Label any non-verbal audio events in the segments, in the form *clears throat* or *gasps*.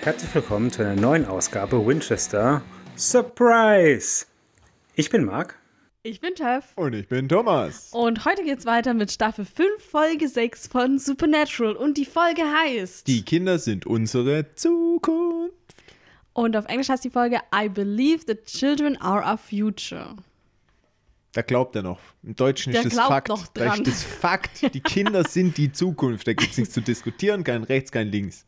und herzlich willkommen zu einer neuen Ausgabe Winchester Surprise! Ich bin Marc. Ich bin Tev. Und ich bin Thomas. Und heute geht's weiter mit Staffel 5, Folge 6 von Supernatural. Und die Folge heißt. Die Kinder sind unsere Zukunft. Und auf Englisch heißt die Folge I Believe the Children are our future. Da glaubt er noch. Im Deutschen Der ist das glaubt Fakt. noch Da dran. ist das Fakt. Die Kinder *laughs* sind die Zukunft. Da gibt es nichts zu diskutieren, kein rechts, kein links.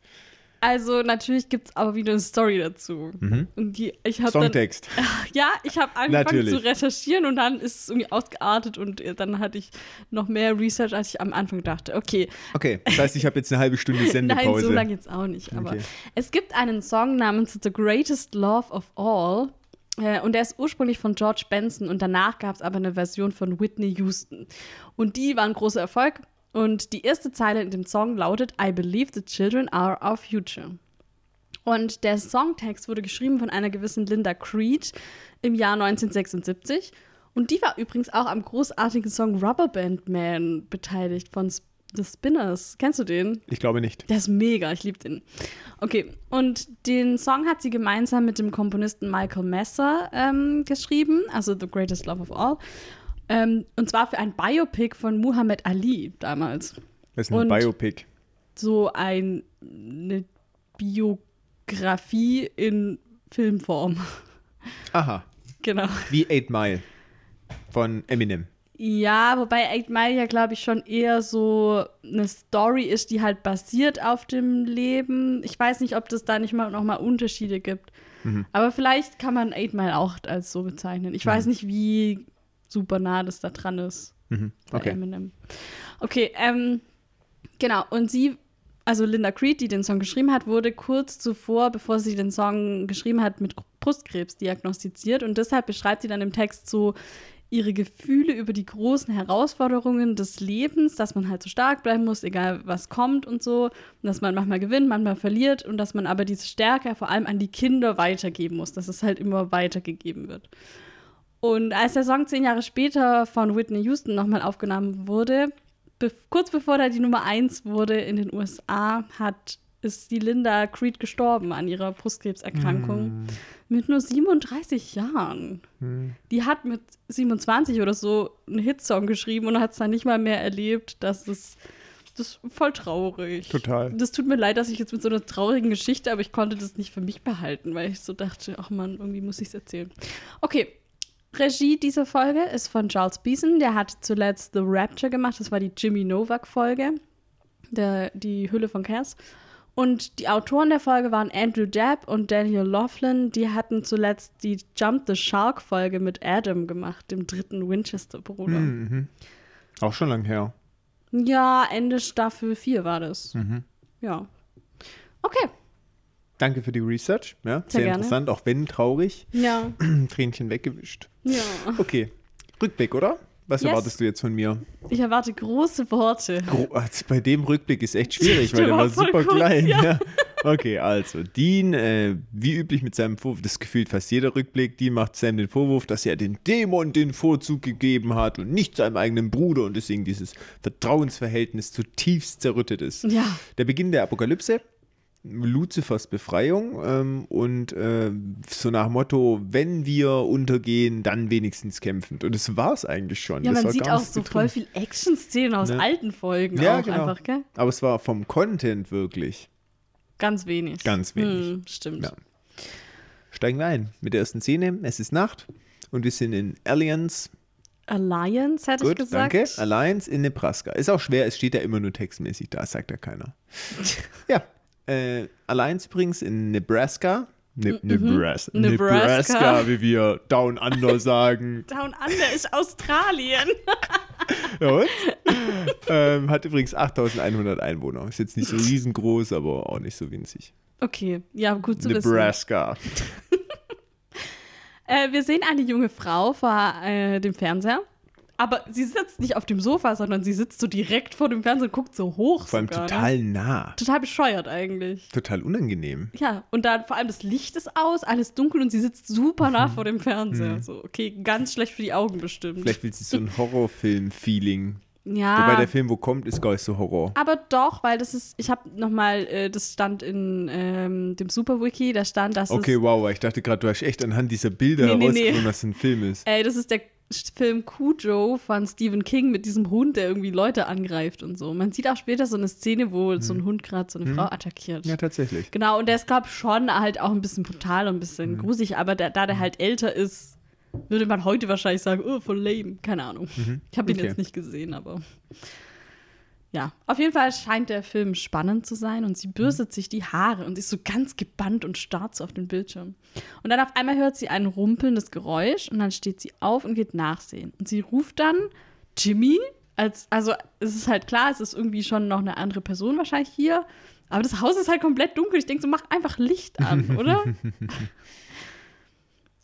Also, natürlich gibt's aber wieder eine Story dazu. Und die, ich dann. Songtext. *laughs* Ja, ich habe angefangen Natürlich. zu recherchieren und dann ist es irgendwie ausgeartet und äh, dann hatte ich noch mehr Research, als ich am Anfang dachte. Okay, Okay, das heißt, ich habe jetzt eine halbe Stunde Sendepause. *laughs* Nein, so lange jetzt auch nicht. Aber Okay. es gibt einen Song namens The Greatest Love of All. Äh, und der ist ursprünglich von George Benson und danach gab es aber eine Version von Whitney Houston. Und die war ein großer Erfolg. Und die erste Zeile in dem Song lautet: I believe the children are our future. Und der Songtext wurde geschrieben von einer gewissen Linda Creed im Jahr 1976. Und die war übrigens auch am großartigen Song Rubber Band Man beteiligt von The Spinners. Kennst du den? Ich glaube nicht. Der ist mega, ich liebe den. Okay, und den Song hat sie gemeinsam mit dem Komponisten Michael Messer ähm, geschrieben, also The Greatest Love of All. Ähm, und zwar für ein Biopic von Muhammad Ali damals. Das ist ein Und- Biopic. So ein, eine Biografie in Filmform. *laughs* Aha. genau. Wie Eight Mile von Eminem. Ja, wobei Eight Mile ja, glaube ich, schon eher so eine Story ist, die halt basiert auf dem Leben. Ich weiß nicht, ob das da nicht mal noch mal Unterschiede gibt. Aber vielleicht kann man Eight Mile auch als so bezeichnen. Ich weiß nicht, wie super nah das da dran ist Mhm. bei Okay. Eminem. Okay, ähm, genau. Und sie, also Linda Creed, die den Song geschrieben hat, wurde kurz zuvor, bevor sie den Song geschrieben hat, mit Brustkrebs diagnostiziert. Und deshalb beschreibt sie dann im Text so ihre Gefühle über die großen Herausforderungen des Lebens, dass man halt so stark bleiben muss, egal was kommt und so, und dass man manchmal gewinnt, manchmal verliert und dass man aber diese Stärke vor allem an die Kinder weitergeben muss, dass es halt immer weitergegeben wird. Und als der Song zehn Jahre später von Whitney Houston nochmal aufgenommen wurde, be kurz bevor er die Nummer eins wurde in den USA, hat, ist die Linda Creed gestorben an ihrer Brustkrebserkrankung mit nur 37 Jahren. Die hat mit 27 oder so einen Hitsong geschrieben und hat es dann nicht mal mehr erlebt. Das ist, das ist voll traurig. Total. Das tut mir leid, dass ich jetzt mit so einer traurigen Geschichte, aber ich konnte das nicht für mich behalten, weil ich so dachte, ach man, irgendwie muss ich es erzählen. Okay. Regie dieser Folge ist von Charles Beeson. Der hat zuletzt The Rapture gemacht. Das war die Jimmy Novak-Folge. Die Hülle von Cass. Und die Autoren der Folge waren Andrew Dabb und Daniel Laughlin. Die hatten zuletzt die Jump the Shark-Folge mit Adam gemacht, dem dritten Winchester-Bruder. Mhm. Auch schon lang her. Ja, Ende Staffel 4 war das. Mhm. Ja. Okay. Danke für die Research. Ja, sehr, gerne. interessant, auch wenn traurig. Ja. *clears throat* Tränchen weggewischt. Ja. Okay. Rückblick, oder? Was Yes. erwartest du jetzt von mir? Ich erwarte große Worte. Gro also bei dem Rückblick ist echt schwierig, *laughs* weil Der war super kurz, klein. ja. Ja. Okay, also Dean, äh, wie üblich mit seinem Vorwurf, das gefühlt fast jeder Rückblick, Dean macht Sam den Vorwurf, dass er den Dämon den Vorzug gegeben hat und nicht seinem eigenen Bruder und deswegen dieses Vertrauensverhältnis zutiefst zerrüttet ist. Ja. Der Beginn der Apokalypse, Luzifers Befreiung ähm, und äh, so nach Motto, wenn wir untergehen, dann wenigstens kämpfend. Und das war es eigentlich schon. Ja, das man sieht auch so voll viel Action-Szenen aus Ne? alten Folgen Ja, auch genau. einfach, gell? Aber es war vom Content wirklich. Ganz wenig. Ganz wenig. Hm, stimmt. Ja. Steigen wir ein mit der ersten Szene. Es ist Nacht und wir sind in Alliance. Alliance, hätte ich Gut, gesagt. danke. Alliance in Nebraska. Ist auch schwer, es steht ja immer nur textmäßig da, sagt ja keiner. *laughs* ja. Äh, Alliance übrigens in Nebraska. Ne Nebras Mhm. Nebraska. Nebraska, wie wir Down Under sagen. *laughs* Down Under ist Australien. *laughs* Und? ähm, hat übrigens 8100 Einwohner. Ist jetzt nicht so riesengroß, aber auch nicht so winzig. Okay, ja, gut zu wissen. Nebraska. *laughs* Äh, wir sehen eine junge Frau vor äh, dem Fernseher. Aber sie sitzt nicht auf dem Sofa, sondern sie sitzt so direkt vor dem Fernseher und guckt so hoch. Vor allem sogar, total Ne? nah. Total bescheuert eigentlich. Total unangenehm. Ja, und dann vor allem das Licht ist aus, alles dunkel und sie sitzt super nah Mhm. vor dem Fernseher. So, okay, ganz schlecht für die Augen bestimmt. Vielleicht will sie so ein Horrorfilm-Feeling Ja. Wobei der Film, wo kommt, ist gar nicht so Horror. Aber doch, weil das ist, ich habe nochmal, äh, das stand in ähm, dem Superwiki, da stand, dass Okay, wow, ich dachte gerade, du hast echt anhand dieser Bilder Nee, nee, nee. herausgefunden, was ein Film ist. ey, das ist der Film Cujo von Stephen King mit diesem Hund, der irgendwie Leute angreift und so. Man sieht auch später so eine Szene, wo so ein Hund gerade so eine Frau attackiert. Hm. Ja, tatsächlich. Genau, und der ist, glaube schon halt auch ein bisschen brutal und ein bisschen Mhm. gruselig, aber da, da der halt älter ist, würde man heute wahrscheinlich sagen, oh, voll lame. Keine Ahnung. Ich habe ihn Mhm. Okay. jetzt nicht gesehen, aber. Ja, auf jeden Fall scheint der Film spannend zu sein und sie bürstet sich die Haare und ist so ganz gebannt und starrt so auf den Bildschirm. Und dann auf einmal hört sie ein rumpelndes Geräusch und dann steht sie auf und geht nachsehen. Und sie ruft dann Jimmy, als, also es ist halt klar, es ist irgendwie schon noch eine andere Person wahrscheinlich hier. Aber das Haus ist halt komplett dunkel. Ich denke so, mach einfach Licht an, *laughs* oder?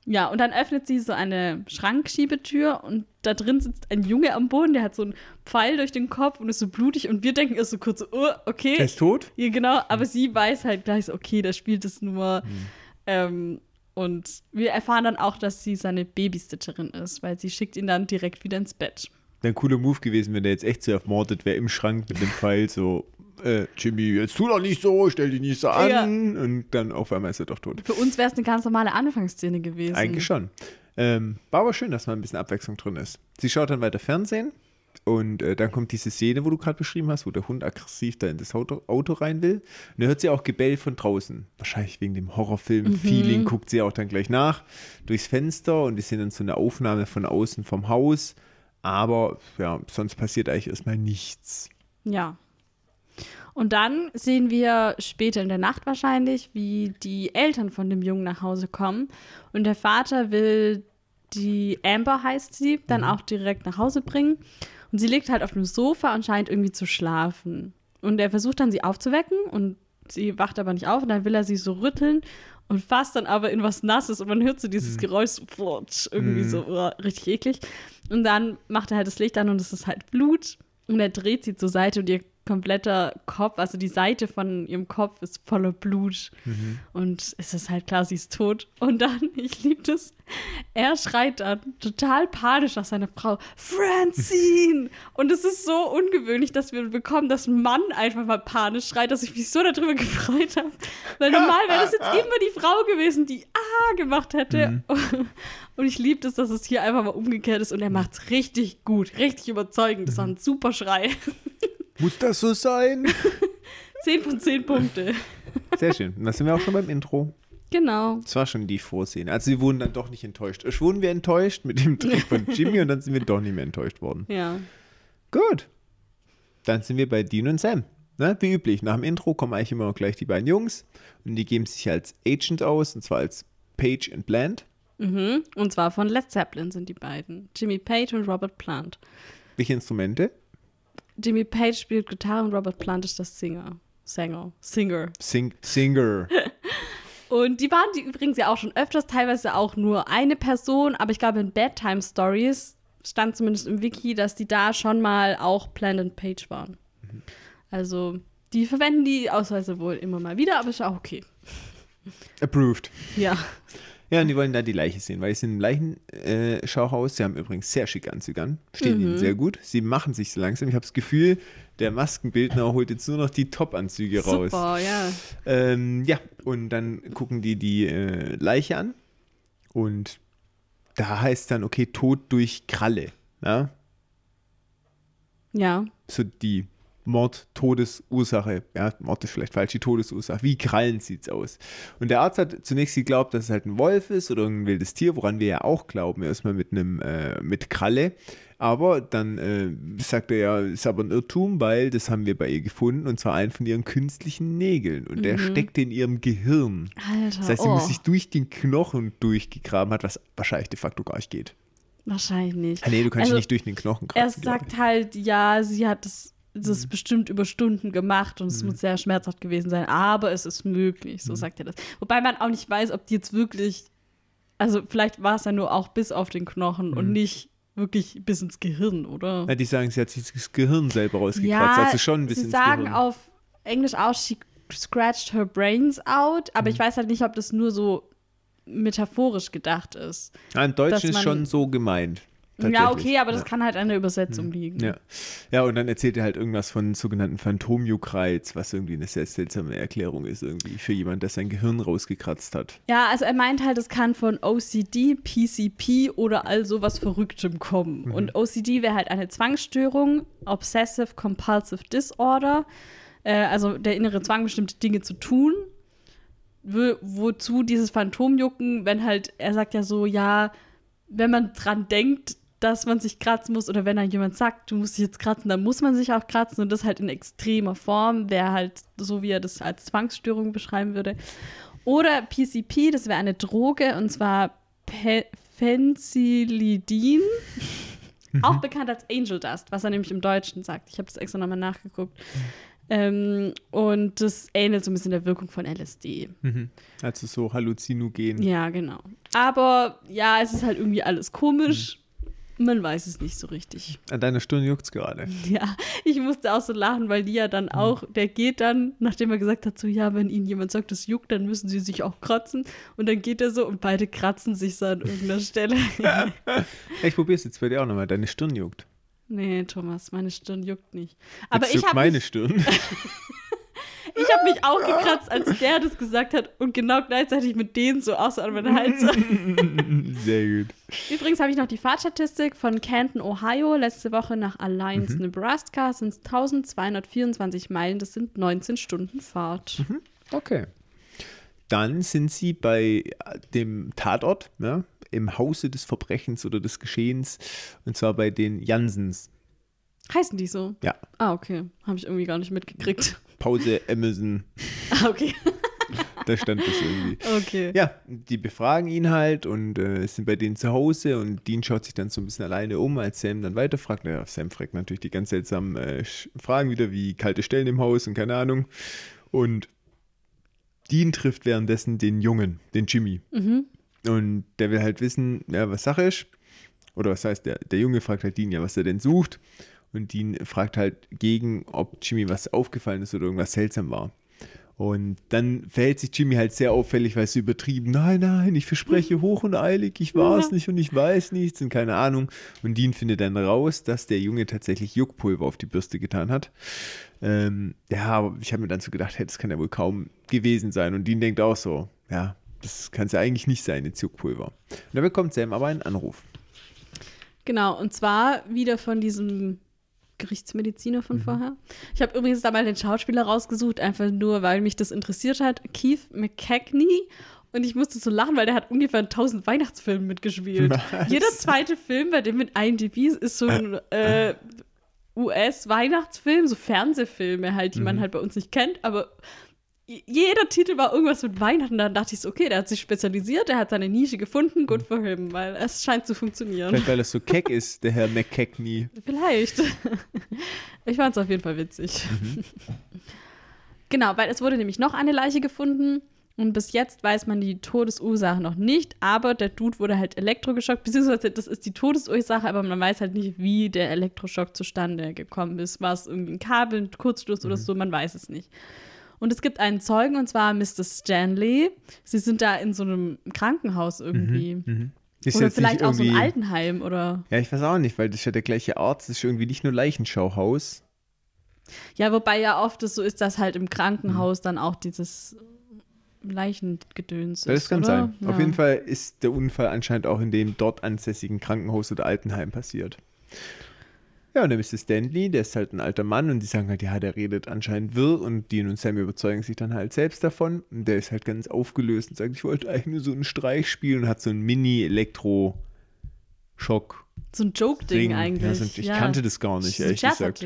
Ja, und dann öffnet sie so eine Schrankschiebetür und da drin sitzt ein Junge am Boden, der hat so einen Pfeil durch den Kopf und ist so blutig und wir denken erst so kurz oh, okay. Er ist tot? Ja, genau, aber sie weiß halt gleich so, okay, der spielt es nur. Mhm. Ähm, und wir erfahren dann auch, dass sie seine Babysitterin ist, weil sie schickt ihn dann direkt wieder ins Bett. Wäre ein cooler Move gewesen, wenn der jetzt echt so ermordet wäre im Schrank mit dem Pfeil so, äh, Jimmy, jetzt tu doch nicht so, stell dich nicht so an. Ja. Und dann auf einmal ist er doch tot. Für uns wäre es eine ganz normale Anfangsszene gewesen. Eigentlich schon. Ähm, war aber schön, dass mal ein bisschen Abwechslung drin ist. Sie schaut dann weiter Fernsehen und äh, dann kommt diese Szene, wo du gerade beschrieben hast, wo der Hund aggressiv da in das Auto, Auto rein will. Und dann hört sie auch Gebell von draußen. Wahrscheinlich wegen dem Horrorfilm-Feeling guckt sie auch dann gleich nach durchs Fenster und wir sehen dann so eine Aufnahme von außen vom Haus. Aber ja, sonst passiert eigentlich erstmal nichts. Ja. Und dann sehen wir später in der Nacht wahrscheinlich, wie die Eltern von dem Jungen nach Hause kommen. Und der Vater will die Amber heißt sie, dann auch direkt nach Hause bringen. Und sie liegt halt auf dem Sofa und scheint irgendwie zu schlafen. Und er versucht dann, sie aufzuwecken und sie wacht aber nicht auf. Und dann will er sie so rütteln und fasst dann aber in was Nasses. Und man hört so dieses Geräusch, so flutsch, irgendwie so oh, richtig eklig. Und dann macht er halt das Licht an und es ist halt Blut. Und er dreht sie zur Seite und ihr kompletter Kopf, also die Seite von ihrem Kopf ist voller Blut. Und es ist halt klar, sie ist tot. Und dann, *laughs* ich liebe das, er schreit dann total panisch nach seiner Frau, Francine! Und es ist so ungewöhnlich, dass wir bekommen, dass ein Mann einfach mal panisch schreit, dass ich mich so darüber *laughs* gefreut habe. Weil normal wäre das jetzt immer die Frau gewesen, die Ah gemacht hätte. *laughs* Und ich liebe es, dass es hier einfach mal umgekehrt ist und er macht es richtig gut, richtig überzeugend. Das war ein super Schrei. Muss das so sein? *laughs* 10 von 10 Punkte. Sehr schön. Und da sind wir auch schon beim Intro. Genau. Das war schon die Vorszene. Also wir wurden dann doch nicht enttäuscht. Erst wurden wir enttäuscht mit dem Trick von Jimmy und dann sind wir doch nicht mehr enttäuscht worden. Ja. Gut. Dann sind wir bei Dean und Sam. Ne? Wie üblich, nach dem Intro kommen eigentlich immer gleich die beiden Jungs und die geben sich als Agent aus, und zwar als Page and Bland. Mhm. Und zwar von Led Zeppelin sind die beiden. Jimmy Page und Robert Plant. Welche Instrumente? Jimmy Page spielt Gitarre und Robert Plant ist das Singer. Sänger. Singer. Sing Singer. *laughs* Und die waren die übrigens ja auch schon öfters, teilweise auch nur eine Person, aber ich glaube in Bedtime Stories stand zumindest im Wiki, dass die da schon mal auch Plant and Page waren. Also die verwenden die Ausweise wohl immer mal wieder, aber ist auch okay. Approved. Ja. *laughs* Ja, und die wollen da die Leiche sehen, weil sie sind im Leichenschauhaus. Äh, Schauhaus. sie haben übrigens sehr schicke Anzüge an. Stehen ihnen sehr gut. Sie machen sich so langsam. Ich habe das Gefühl, der Maskenbildner holt jetzt nur noch die Top-Anzüge raus. Super, ja. Ähm, ja, und dann gucken die die äh, Leiche an. Und da heißt dann, okay, Tod durch Kralle. Ja? Ja. So die Mord-Todesursache. Ja, Mord ist vielleicht falsch, die Todesursache. Wie Krallen sieht's aus? Und der Arzt hat zunächst geglaubt, dass es halt ein Wolf ist oder ein wildes Tier, woran wir ja auch glauben, erstmal mit einem, äh, mit Kralle. Aber dann äh, sagt er ja, ist aber ein Irrtum, weil das haben wir bei ihr gefunden und zwar einen von ihren künstlichen Nägeln. Und der steckte in ihrem Gehirn. Alter. Das heißt, sie oh, muss sich durch den Knochen durchgegraben hat, was wahrscheinlich de facto gar nicht geht. wahrscheinlich nicht. Ah, nee, du kannst Also, nicht durch den Knochen Er kratzen. glaub sagt halt, ja, sie hat das, das Mhm. bestimmt über Stunden gemacht und es muss sehr schmerzhaft gewesen sein, aber es ist möglich, Mhm. so sagt er das. Wobei man auch nicht weiß, ob die jetzt wirklich, also vielleicht war es ja nur auch bis auf den Knochen Mhm. und nicht wirklich bis ins Gehirn, oder? Ja, die sagen, sie hat sich das Gehirn selber rausgekratzt. also schon ein bisschen sie sagen Gehirn. auf Englisch auch, she scratched her brains out, aber Mhm. ich weiß halt nicht, ob das nur so metaphorisch gedacht ist. Ja, Im Deutschen ist schon so gemeint. Ja, okay, aber das Ja. kann halt an der Übersetzung liegen. Ja. ja, und dann erzählt er halt irgendwas von sogenannten Phantomjuckreiz, was irgendwie eine sehr seltsame Erklärung ist, irgendwie für jemand, der sein Gehirn rausgekratzt hat. Ja, also er meint halt, es kann von OCD, PCP oder all sowas Verrücktem kommen. Mhm. Und OCD wäre halt eine Zwangsstörung, Obsessive Compulsive Disorder, äh, also der innere Zwang, bestimmte Dinge zu tun. Wo, wozu dieses Phantomjucken, wenn halt, er sagt ja so, ja, wenn man dran denkt, dass man sich kratzen muss oder wenn dann jemand sagt, du musst dich jetzt kratzen, dann muss man sich auch kratzen und das halt in extremer Form, wäre halt so, wie er das als Zwangsstörung beschreiben würde. Oder PCP, das wäre eine Droge und zwar Pe Phencylidin, auch bekannt als Angel Dust, was er nämlich im Deutschen sagt. Ich habe das extra nochmal nachgeguckt. Ähm, und das ähnelt so ein bisschen der Wirkung von LSD. Also so Halluzinogen. Ja, genau. Aber ja, es ist halt irgendwie alles komisch. Man weiß es nicht so richtig. An deiner Stirn juckt's gerade. Ja, ich musste auch so lachen, weil die ja dann auch, der geht dann, nachdem er gesagt hat, so, ja, wenn ihnen jemand sagt, das juckt, dann müssen sie sich auch kratzen. Und dann geht er so und beide kratzen sich so an irgendeiner Stelle. *laughs* Ich probier's jetzt bei dir auch nochmal. Deine Stirn juckt. nee, Thomas, meine Stirn juckt nicht. Aber Jetzt ich juckt habe meine Stirn. *laughs* ich hab mich auch gekratzt, als der das gesagt hat und genau gleichzeitig mit denen so außer an meinen Hals. *laughs* Sehr gut. Übrigens habe ich noch die Fahrtstatistik von Canton, Ohio, letzte Woche nach Alliance, Nebraska, sind es 1224 Meilen, das sind 19 Stunden Fahrt. Okay. Dann sind sie bei dem Tatort, ja, im Hause des Verbrechens oder des Geschehens, und zwar bei den Jansens. Heißen die so? Ja, Ah, okay. Habe ich irgendwie gar nicht mitgekriegt. Pause Amazon, Ah, okay. *laughs* da stand das irgendwie. Okay. Ja, die befragen ihn halt und äh, sind bei denen zu Hause und Dean schaut sich dann so ein bisschen alleine um, als Sam dann weiterfragt. Naja, Sam fragt natürlich die ganz seltsamen äh, Fragen wieder, wie kalte Stellen im Haus und keine Ahnung. Und Dean trifft währenddessen den Jungen, den Jimmy. Und der will halt wissen, ja, was Sache ist. Oder was heißt, der, der Junge fragt halt Dean ja, was er denn sucht. Und Dean fragt halt gegen, ob Jimmy was aufgefallen ist oder irgendwas seltsam war. Und dann verhält sich Jimmy halt sehr auffällig, weil es so übertrieben, nein, nein, ich verspreche *laughs* hoch und eilig, ich war es nicht und ich weiß nichts und keine Ahnung. Und Dean findet dann raus, dass der Junge tatsächlich Juckpulver auf die Bürste getan hat. Ähm, ja, aber ich habe mir dann so gedacht, hey, das kann ja wohl kaum gewesen sein. Und Dean denkt auch so, ja, das kann es ja eigentlich nicht sein, jetzt Juckpulver. Und da bekommt Sam aber einen Anruf. Genau, und zwar wieder von diesem Gerichtsmediziner von vorher. Ich habe übrigens da mal den Schauspieler rausgesucht, einfach nur, weil mich das interessiert hat. Keith McCagney. Und ich musste so lachen, weil der hat ungefähr in 1000 Weihnachtsfilmen mitgespielt. Was? Jeder zweite Film, bei dem mit IMDb ist, ist so ein äh, US-Weihnachtsfilm, so Fernsehfilme halt, die man halt bei uns nicht kennt, aber jeder Titel war irgendwas mit Weihnachten. Dann dachte ich so, okay, der hat sich spezialisiert, der hat seine Nische gefunden, good for him, weil es scheint zu funktionieren. Vielleicht, weil er so keck ist, der Herr McCagney. *laughs* Vielleicht. Ich fand es auf jeden Fall witzig. Genau, weil es wurde nämlich noch eine Leiche gefunden und bis jetzt weiß man die Todesursache noch nicht, aber der Dude wurde halt elektrogeschockt, beziehungsweise das ist die Todesursache, aber man weiß halt nicht, wie der Elektroschock zustande gekommen ist. War es irgendwie ein Kabel, ein Kurzschluss oder so, man weiß es nicht. Und es gibt einen Zeugen, und zwar Mr. Stanley. Sie sind da in so einem Krankenhaus irgendwie. Ist Oder jetzt vielleicht auch so ein Altenheim oder. Ja, ich weiß auch nicht, weil das ist ja der gleiche Arzt, das ist irgendwie nicht nur Leichenschauhaus. Ja, wobei ja oft es so ist, dass halt im Krankenhaus dann auch dieses Leichengedöns ist. Das kann oder? sein. Ja. Auf jeden Fall ist der Unfall anscheinend auch in dem dort ansässigen Krankenhaus oder Altenheim passiert. Ja, und der Mr. Stanley, der ist halt ein alter Mann und die sagen halt, ja, der redet anscheinend wirr und Dean und Sam überzeugen sich dann halt selbst davon. Und der ist halt ganz aufgelöst und sagt, ich wollte eigentlich nur so einen Streich spielen und hat so einen Mini-Elektro-Schock. So ein Joke-Ding Ding. eigentlich. Ja, so ein- ich kannte das gar nicht, ehrlich gesagt.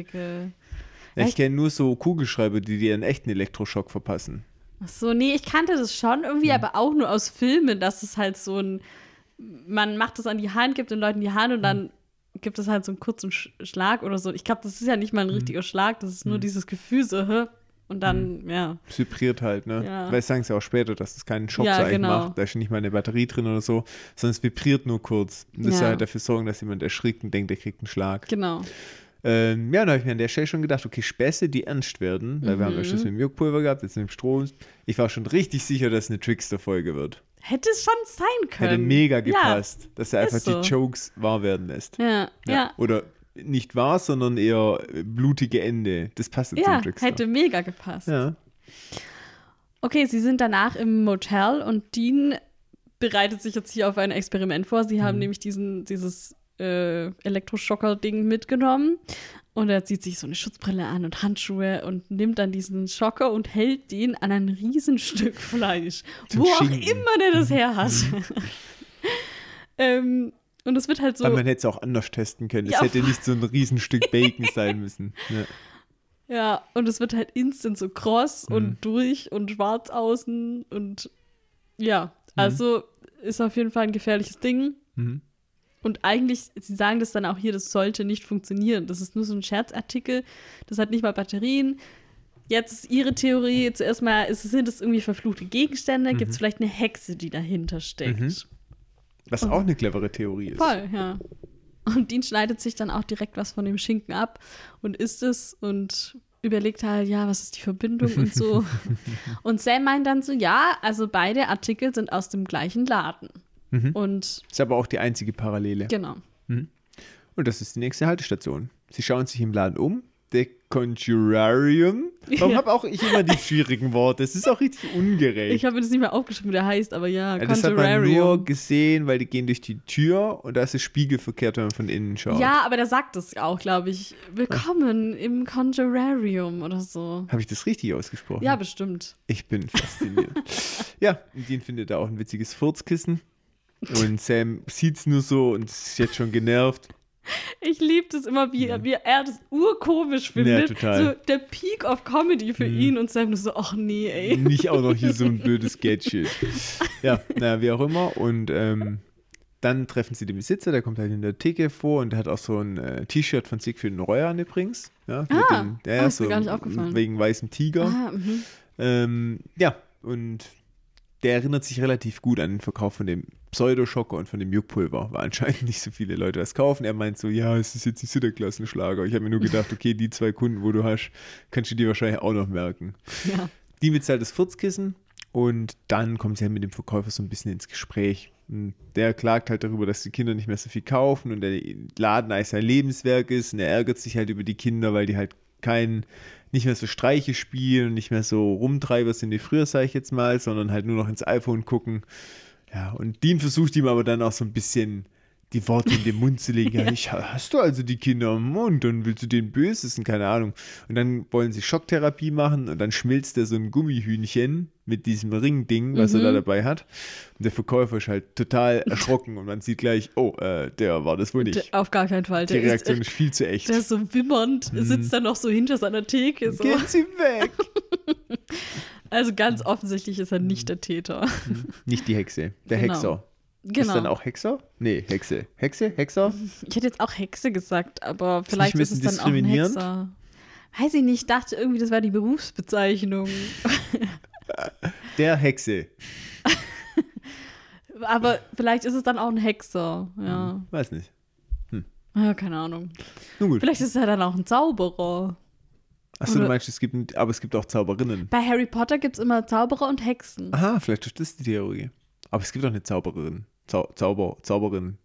Ja, ich kenne nur so Kugelschreiber, die dir einen echten Elektroschock verpassen. Ach so, nee, ich kannte das schon irgendwie, Hm. aber auch nur aus Filmen, dass es halt so ein, man macht das an die Hand, gibt den Leuten die Hand und Hm. dann gibt es halt so einen kurzen Sch Schlag oder so. Ich glaube, das ist ja nicht mal ein richtiger Schlag, das ist nur dieses Gefühl so, hä? Und dann, ja. Es vibriert halt, ne? Ja. Weil es sagen sie auch später, dass es keinen Schock Ja, genau. macht. Da ist nicht mal eine Batterie drin oder so, sondern es vibriert nur kurz. Und das Ja. soll halt dafür sorgen, dass jemand erschrickt und denkt, er kriegt einen Schlag. Genau. Ähm, ja, dann habe ich mir an der Stelle schon gedacht, okay, Späße, die ernst werden, weil wir haben ja Mhm. schon das mit dem Juckpulver gehabt, jetzt mit dem Strom. Ich war schon richtig sicher, dass es eine Trickster-Folge wird. Hätte es schon sein können. Hätte mega Ja. gepasst, dass er einfach so. die Jokes wahr werden lässt. Ja, ja. Oder nicht wahr, sondern eher blutige Ende. Das passt Ja, zum Trickster. hätte mega gepasst. Ja. Okay, sie sind danach im Motel und Dean bereitet sich jetzt hier auf ein Experiment vor. Sie Mhm. haben nämlich diesen, dieses äh, Elektroschocker-Ding mitgenommen und er zieht sich so eine Schutzbrille an und Handschuhe und nimmt dann diesen Schocker und hält den an ein Riesenstück *laughs* Fleisch, Zum wo auch Schinken. immer der das her hat. *laughs* ähm, und es wird halt so, Aber man hätte es auch anders testen können. Es Ja, hätte nicht so ein Riesenstück Bacon *laughs* sein müssen. Ja. ja, und es wird halt instant so kross Mhm. und durch und schwarz außen und ja, Mhm. also ist auf jeden Fall ein gefährliches Ding. Mhm. Und eigentlich, sie sagen das dann auch hier, das sollte nicht funktionieren. Das ist nur so ein Scherzartikel, das hat nicht mal Batterien. Jetzt ist ihre Theorie, zuerst mal ist, sind es irgendwie verfluchte Gegenstände, gibt es vielleicht eine Hexe, die dahinter steckt. Mhm. Was auch eine clevere Theorie ist. Voll, ja. Und Dean schneidet sich dann auch direkt was von dem Schinken ab und isst es und überlegt halt, ja, was ist die Verbindung und so. *laughs* und Sam meint dann so, ja, also beide Artikel sind aus dem gleichen Laden. Mhm. Und Ist aber auch die einzige Parallele. genau. Und das ist die nächste Haltestation. Sie schauen sich im Laden um. The Conjurarium. Warum Ja. habe auch ich immer die schwierigen Worte? Es ist auch richtig ungerecht. Ich habe mir das nicht mehr aufgeschrieben, wie der heißt, aber ja, Ja, das hat man nur gesehen, weil die gehen durch die Tür und da ist es spiegelverkehrt, wenn man von innen schaut. Ja, aber der sagt es auch, glaube ich. Willkommen im Conjurarium oder so. Habe ich das richtig ausgesprochen? Ja, bestimmt. Ich bin fasziniert. *laughs* ja, und Dean findet da auch ein witziges Furzkissen. Und Sam sieht es nur so und ist jetzt schon genervt. Ich liebe das immer, wie, wie er das urkomisch findet. total. So der Peak of Comedy für ihn und Sam nur so, ach nee, ey. Nicht auch noch hier so ein *laughs* blödes Gadget. Ja, naja, wie auch immer. Und ähm, dann treffen sie den Besitzer, der kommt halt in der Theke vor und der hat auch so ein äh, T-Shirt von Siegfried Roy an übrigens. Ja, Ah, den, ja, ja, ist mir gar nicht aufgefallen. Wegen weißem Tiger. Ah, mhm. Ähm, ja, und der erinnert sich relativ gut an den Verkauf von dem Pseudoschocker und von dem Juckpulver. Weil anscheinend *laughs* nicht so viele Leute das kaufen. Er meint so, ja, es ist jetzt nicht so der Klassenschlager. Ich habe mir nur gedacht, okay, die zwei Kunden, wo du hast, kannst du dir wahrscheinlich auch noch merken. Ja. Die bezahlt das Furzkissen und dann kommt sie halt mit dem Verkäufer so ein bisschen ins Gespräch. Und der klagt halt darüber, dass die Kinder nicht mehr so viel kaufen und der Laden eigentlich sein Lebenswerk ist und er ärgert sich halt über die Kinder, weil die halt kein, nicht mehr so Streiche spielen nicht mehr so Rumtreiber sind wie früher, sage ich jetzt mal, sondern halt nur noch ins iPhone gucken. Ja, und Dean versucht ihm aber dann auch so ein bisschen die Worte in den Mund zu legen. *laughs* Ja, ich, hast du also die Kinder am Mund und willst du denen Böses und keine Ahnung. Und dann wollen sie Schocktherapie machen und dann schmilzt er so ein Gummihühnchen mit diesem Ringding, was er da dabei hat. Und der Verkäufer ist halt total *laughs* erschrocken und man sieht gleich, oh, äh, der war das wohl nicht. auf gar keinen Fall. Die Der Reaktion ist, ist viel zu echt. der ist so wimmernd, sitzt dann noch so hinter seiner Theke. So. Gehen Sie weg! *laughs* Also ganz offensichtlich ist er nicht der Täter. Nicht die Hexe, der Genau. Hexer. Genau. Ist dann auch Hexer? Nee, Hexe. Hexe? Hexer? Ich hätte jetzt auch Hexe gesagt, aber vielleicht ein ist es dann auch ein? Hexer. Weiß ich nicht, dachte irgendwie, das war die Berufsbezeichnung. *laughs* Der Hexe. *laughs* aber vielleicht ist es dann auch ein Hexer. Ja, Weiß nicht. ja keine Ahnung. Nun gut. Vielleicht ist er dann auch ein Zauberer. Achso, du meinst, es gibt, aber es gibt auch Zauberinnen. Bei Harry Potter gibt es immer Zauberer und Hexen. Aha, vielleicht ist das die Theorie. Aber es gibt auch eine Zauberin. Zau Zauber, Zauberin.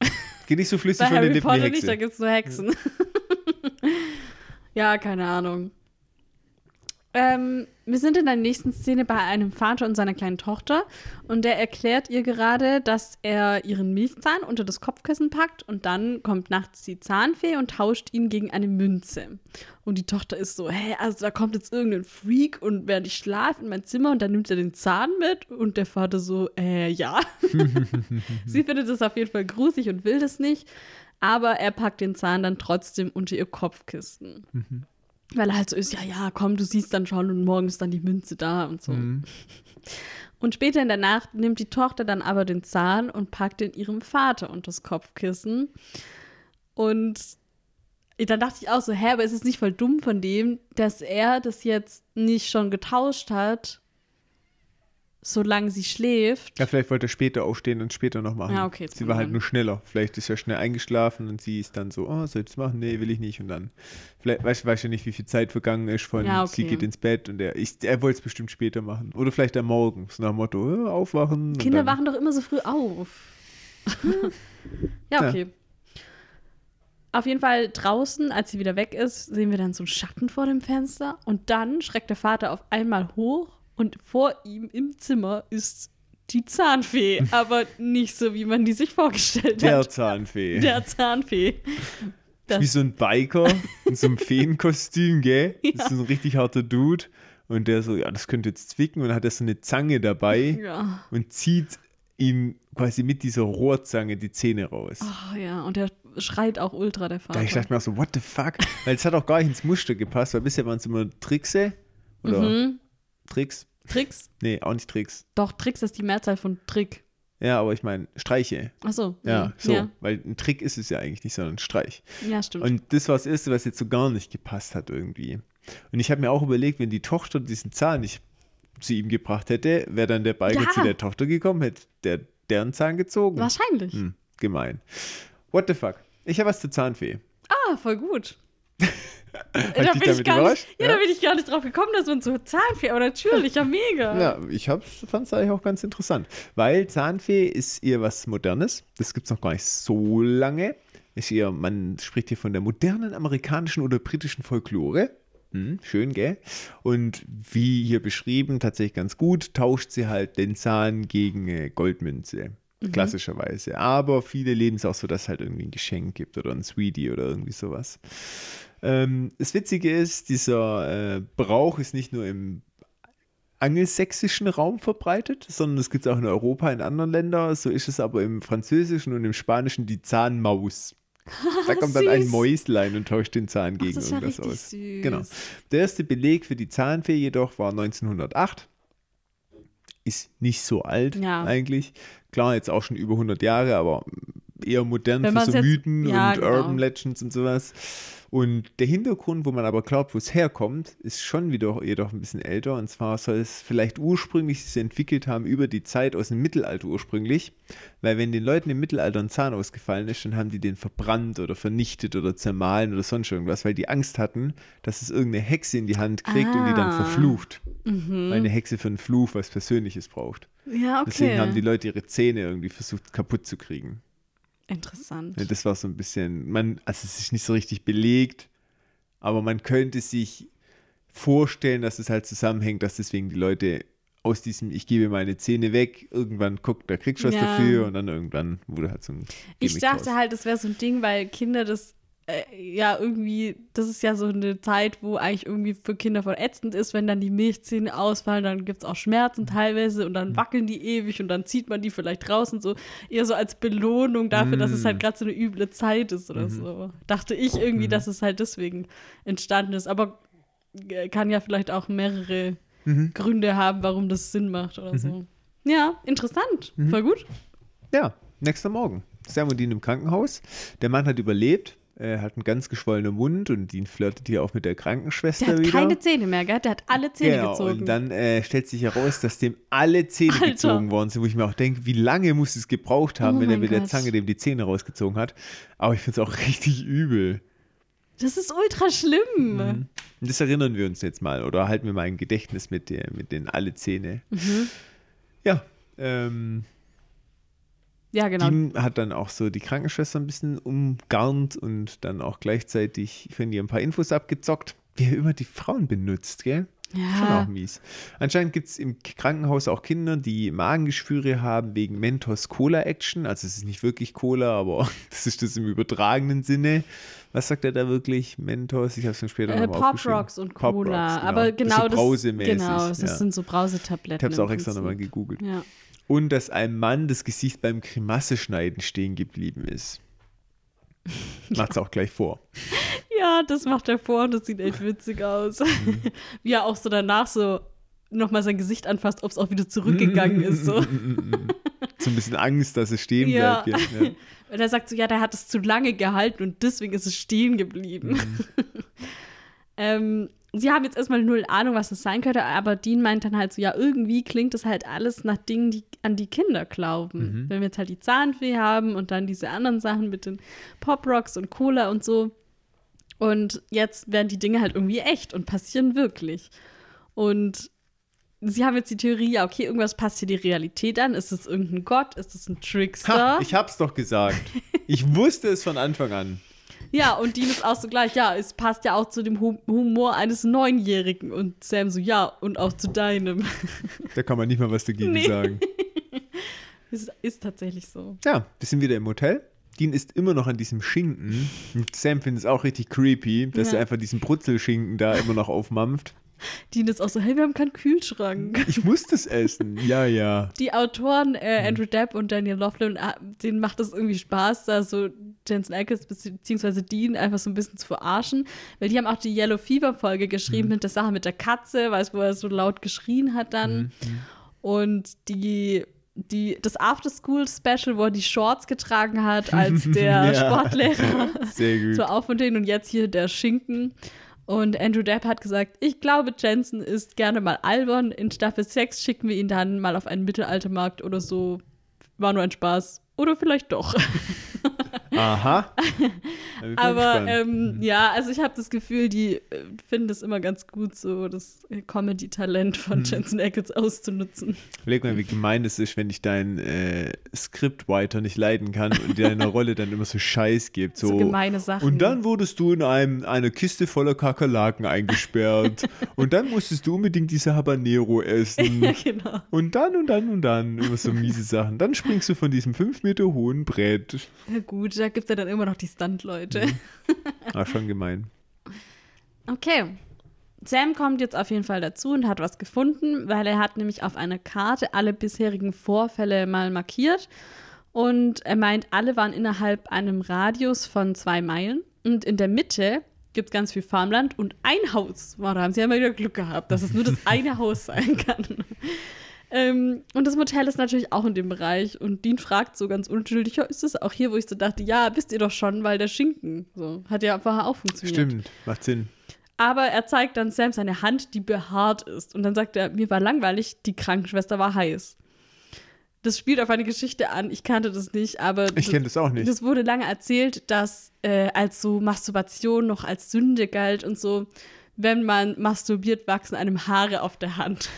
*laughs* Geht nicht so flüssig von den Harry Lippen wie Potter nicht, da gibt es nur Hexen. *laughs* ja, keine Ahnung. Ähm, wir sind in der nächsten Szene bei einem Vater und seiner kleinen Tochter und der erklärt ihr gerade, dass er ihren Milchzahn unter das Kopfkissen packt und dann kommt nachts die Zahnfee und tauscht ihn gegen eine Münze. Und die Tochter ist so, hä, also da kommt jetzt irgendein Freak und während ich schlafe in mein Zimmer und dann nimmt er den Zahn mit und der Vater so, äh, ja. *laughs* Sie findet es auf jeden Fall gruselig und will das nicht, aber er packt den Zahn dann trotzdem unter ihr Kopfkissen. Weil er halt so ist, ja, ja, komm, du siehst dann schon und morgen ist dann die Münze da und so. Mhm. *laughs* Und später in der Nacht nimmt die Tochter dann aber den Zahn und packt ihn ihrem Vater unter das Kopfkissen. Und dann dachte ich auch so, hä, aber ist es nicht voll dumm von dem, dass er das jetzt nicht schon getauscht hat, solange sie schläft. Ja, vielleicht wollte er später aufstehen und später noch machen. Ja, okay, jetzt Sie war halt nur schneller. Vielleicht ist er schnell eingeschlafen und sie ist dann so, oh, soll ich das machen? Nee, will ich nicht. Und dann, vielleicht weißt du ja nicht, wie viel Zeit vergangen ist von, Ja, sie okay. geht ins Bett und er, ich, er wollte es bestimmt später machen. Oder vielleicht am Morgen, so nach dem Motto, äh, aufwachen. Kinder dann, wachen doch immer so früh auf. *laughs* ja, Ja. okay. Auf jeden Fall draußen, als sie wieder weg ist, sehen wir dann so einen Schatten vor dem Fenster und dann schreckt der Vater auf einmal hoch und vor ihm im Zimmer ist die Zahnfee, *laughs* aber nicht so, wie man die sich vorgestellt Der hat. Zahnfee. Der Zahnfee. Das, Wie so ein Biker in so einem *laughs* Feenkostüm, gell? Das Ja. ist so ein richtig harter Dude. Und der so, ja, das könnte jetzt zwicken. Und dann hat er so eine Zange dabei ja. und zieht ihm quasi mit dieser Rohrzange die Zähne raus. Oh, ja, und der schreit auch ultra, der Vater. Da ich dachte mir auch so, what the fuck? Weil es hat auch gar nicht ins Muster gepasst, weil bisher waren es immer Trickse oder mhm. Tricks. Tricks? Nee, auch nicht Tricks. Doch, Tricks ist die Mehrzahl von Trick. Ja, aber ich meine Streiche. Achso. Ja, so. Ja, Weil ein Trick ist es ja eigentlich nicht, sondern ein Streich. ja stimmt. Und das war das Erste, was jetzt so gar nicht gepasst hat irgendwie. Und ich habe mir auch überlegt, wenn die Tochter diesen Zahn nicht zu ihm gebracht hätte, wäre dann der Biker Ja. zu der Tochter gekommen, hätte der deren Zahn gezogen. Wahrscheinlich. Hm, gemein. What the fuck? Ich habe was zur Zahnfee. Ah, voll gut. Da bin ich gar nicht, ja, da bin ich gar nicht drauf gekommen, dass man so Zahnfee, aber natürlich, ja mega. Ja, ich fand es eigentlich auch ganz interessant, weil Zahnfee ist eher was Modernes. Das gibt es noch gar nicht so lange. Ist eher, man spricht hier von der modernen amerikanischen oder britischen Folklore. Hm, schön, gell? Und wie hier beschrieben, tatsächlich ganz gut, tauscht sie halt den Zahn gegen äh, Goldmünze. Klassischerweise. Aber viele leben es auch so, dass es halt irgendwie ein Geschenk gibt oder ein Sweetie oder irgendwie sowas. Ähm, das Witzige ist, dieser äh, Brauch ist nicht nur im angelsächsischen Raum verbreitet, sondern es gibt es auch in Europa, in anderen Ländern. So ist es aber im Französischen und im Spanischen die Zahnmaus. Da *laughs* kommt dann ein. Mäuslein und tauscht den Zahn Ach, gegen das ist ja irgendwas aus. süß. Genau. Der erste Beleg für die Zahnfee jedoch war 1908. Ist nicht so alt Ja. eigentlich. Klar, jetzt auch schon über 100 Jahre, aber eher modern Wenn für so jetzt- Mythen ja, und genau. Urban Legends und sowas. Und der Hintergrund, wo man aber glaubt, wo es herkommt, ist schon wieder jedoch ein bisschen älter. Und zwar soll es vielleicht ursprünglich sich entwickelt haben über die Zeit aus dem Mittelalter ursprünglich. Weil wenn den Leuten im Mittelalter ein Zahn ausgefallen ist, dann haben die den verbrannt oder vernichtet oder zermahlen oder sonst irgendwas, weil die Angst hatten, dass es irgendeine Hexe in die Hand kriegt und die dann Ah. verflucht. Mhm. Weil eine Hexe für einen Fluch was Persönliches braucht. Ja, okay. Deswegen haben die Leute ihre Zähne irgendwie versucht kaputt zu kriegen. Interessant. Das war so ein bisschen, man, also es ist nicht so richtig belegt, aber man könnte sich vorstellen, dass es halt zusammenhängt, dass deswegen die Leute aus diesem Ich gebe meine Zähne weg, irgendwann guckt, da kriegst du was Ja. dafür und dann irgendwann wurde halt so ein Ich Gimmick dachte draus. halt, das wäre so ein Ding, weil Kinder das ja irgendwie, das ist ja so eine Zeit, wo eigentlich irgendwie für Kinder voll ätzend ist, wenn dann die Milchzähne ausfallen, dann gibt es auch Schmerzen teilweise und Mhm. dann wackeln die ewig und dann zieht man die vielleicht raus und so, eher so als Belohnung dafür, dass es Mhm. halt gerade so eine üble Zeit ist oder so. Dachte ich Mhm. irgendwie, dass es halt deswegen entstanden ist, aber äh, kann ja vielleicht auch mehrere Mhm. Gründe haben, warum das Sinn macht oder so. Ja, interessant. Mhm. Voll gut. Ja, nächster Morgen. Sam und Dean im Krankenhaus. Der Mann hat überlebt, er hat einen ganz geschwollenen Mund und Dean flirtet hier auch mit der Krankenschwester Der hat wieder. keine Zähne mehr, gell? Der hat alle Zähne genau, gezogen. und dann äh, stellt sich heraus, dass dem alle Zähne Alter. gezogen worden sind, wo ich mir auch denke, wie lange muss es gebraucht haben, Oh wenn er mit der Gott. Zange dem die Zähne rausgezogen hat. Aber ich finde es auch *laughs* richtig übel. das ist ultra schlimm. Und das erinnern wir uns jetzt mal oder halten wir mal ein Gedächtnis mit, der, mit den alle Zähne. Mhm. Ja, ähm, Ja, genau. Dean hat dann auch so die Krankenschwester ein bisschen umgarnt und dann auch gleichzeitig von ihr ein paar Infos abgezockt, wie er immer die Frauen benutzt, gell? Schon Ja. auch mies. Anscheinend gibt es im Krankenhaus auch Kinder, die Magengeschwüre haben wegen Mentos Cola Action. Also es ist nicht wirklich Cola, aber *laughs* das ist das im übertragenen Sinne. Was sagt er da wirklich? Mentos? Ich habe es mir später Äh, nochmal Pop. Rocks und Pop Cola. Rocks, Aber genau das. Brausemäßig, Genau, das ja. sind so Brausetabletten. Ich habe es auch extra nochmal gegoogelt. Ja. Und dass einem Mann das Gesicht beim Grimasse-Schneiden stehen geblieben ist. *laughs* Macht's auch gleich vor. ja, das macht er vor und das sieht echt witzig aus. Mhm. Wie er auch so danach so nochmal sein Gesicht anfasst, ob es auch wieder zurückgegangen ist. So. *laughs* So ein bisschen Angst, dass es stehen Ja. bleibt. Ja. *laughs* Und er sagt so, ja, der hat es zu lange gehalten und deswegen ist es stehen geblieben. Mhm. ähm, sie haben jetzt erstmal null Ahnung, was das sein könnte, aber Dean meint dann halt so, ja, irgendwie klingt das halt alles nach Dingen, die an die Kinder glauben. Wenn wir jetzt halt die Zahnfee haben und dann diese anderen Sachen mit den Pop-Rocks und Cola und so. Und jetzt werden die Dinge halt irgendwie echt und passieren wirklich. Und sie haben jetzt die Theorie, ja, okay, irgendwas passt hier die Realität an. Ist es irgendein Gott? Ist es ein Trickster? Ha, ich hab's doch gesagt. Ich wusste es von Anfang an. Ja, und Dean ist auch so gleich, ja, es passt ja auch zu dem Hu- Humor eines Neunjährigen. Und Sam so, ja, und auch zu deinem. *laughs* Da kann man nicht mal was dagegen Nee. sagen. *laughs* Es ist tatsächlich so. Ja, wir sind wieder im Hotel. Dean ist immer noch an diesem Schinken. Und Sam findet es auch richtig creepy, dass Ja. er einfach diesen Brutzelschinken da immer noch aufmampft. *laughs* Dean ist auch so, hey, wir haben keinen Kühlschrank. *laughs* Ich muss das essen. Ja, ja. Die Autoren, äh, Andrew Depp und Daniel Laughlin, ah, denen macht es irgendwie Spaß, da so Jensen Ackles bzw. Dean einfach so ein bisschen zu verarschen. Weil die haben auch die Yellow Fever-Folge geschrieben mit der Sache mit der Katze, weißt du, wo er so laut geschrien hat dann. Und die, die, das After-School-Special, wo er die Shorts getragen hat als *laughs* der Ja. Sportlehrer. Sehr gut. So auch von denen und jetzt hier der Schinken. Und Andrew Depp hat gesagt, ich glaube, Jensen ist gerne mal albern. In Staffel 6 schicken wir ihn dann mal auf einen Mittelaltermarkt oder so. War nur ein Spaß. Oder vielleicht doch. *laughs* Aha. *laughs* Aber ähm, ja, also ich habe das Gefühl, die äh, finden es immer ganz gut, so das Comedy-Talent von Jensen Ackles auszunutzen. Überleg mal, wie gemein es ist, wenn ich deinen äh, Scriptwriter nicht leiden kann und dir eine Rolle dann immer so Scheiß gibt. So, So gemeine Sachen. Und dann wurdest du in einem, eine Kiste voller Kakerlaken eingesperrt. *laughs* und dann musstest du unbedingt diese Habanero essen. Ja, *laughs* genau. Und dann und dann und dann. Immer so miese Sachen. Dann springst du von diesem fünf Meter hohen Brett. Ja, gut, da gibt es ja dann immer noch die Stunt-Leute. *laughs* Ah, schon gemein. Okay. Sam kommt jetzt auf jeden Fall dazu und hat was gefunden, weil er hat nämlich auf einer Karte alle bisherigen Vorfälle mal markiert. Und er meint, alle waren innerhalb einem Radius von zwei Meilen. Und in der Mitte gibt es ganz viel Farmland und ein Haus. Wow, da haben sie ja mal wieder Glück gehabt, dass es nur das *laughs* eine Haus sein kann. Ähm, und das Motel ist natürlich auch in dem Bereich. Und Dean fragt so ganz unschuldig, ja, ist das auch hier, wo ich so dachte, ja, wisst ihr doch schon, weil der Schinken. So, hat ja einfach auch funktioniert. Stimmt, macht Sinn. Aber er zeigt dann Sam seine Hand, die behaart ist. Und dann sagt er, mir war langweilig, die Krankenschwester war heiß. Das spielt auf eine Geschichte an. Ich kannte das nicht, aber Ich kenne das auch nicht. das wurde lange erzählt, dass äh, als so Masturbation noch als Sünde galt und so, wenn man masturbiert, wachsen einem Haare auf der Hand.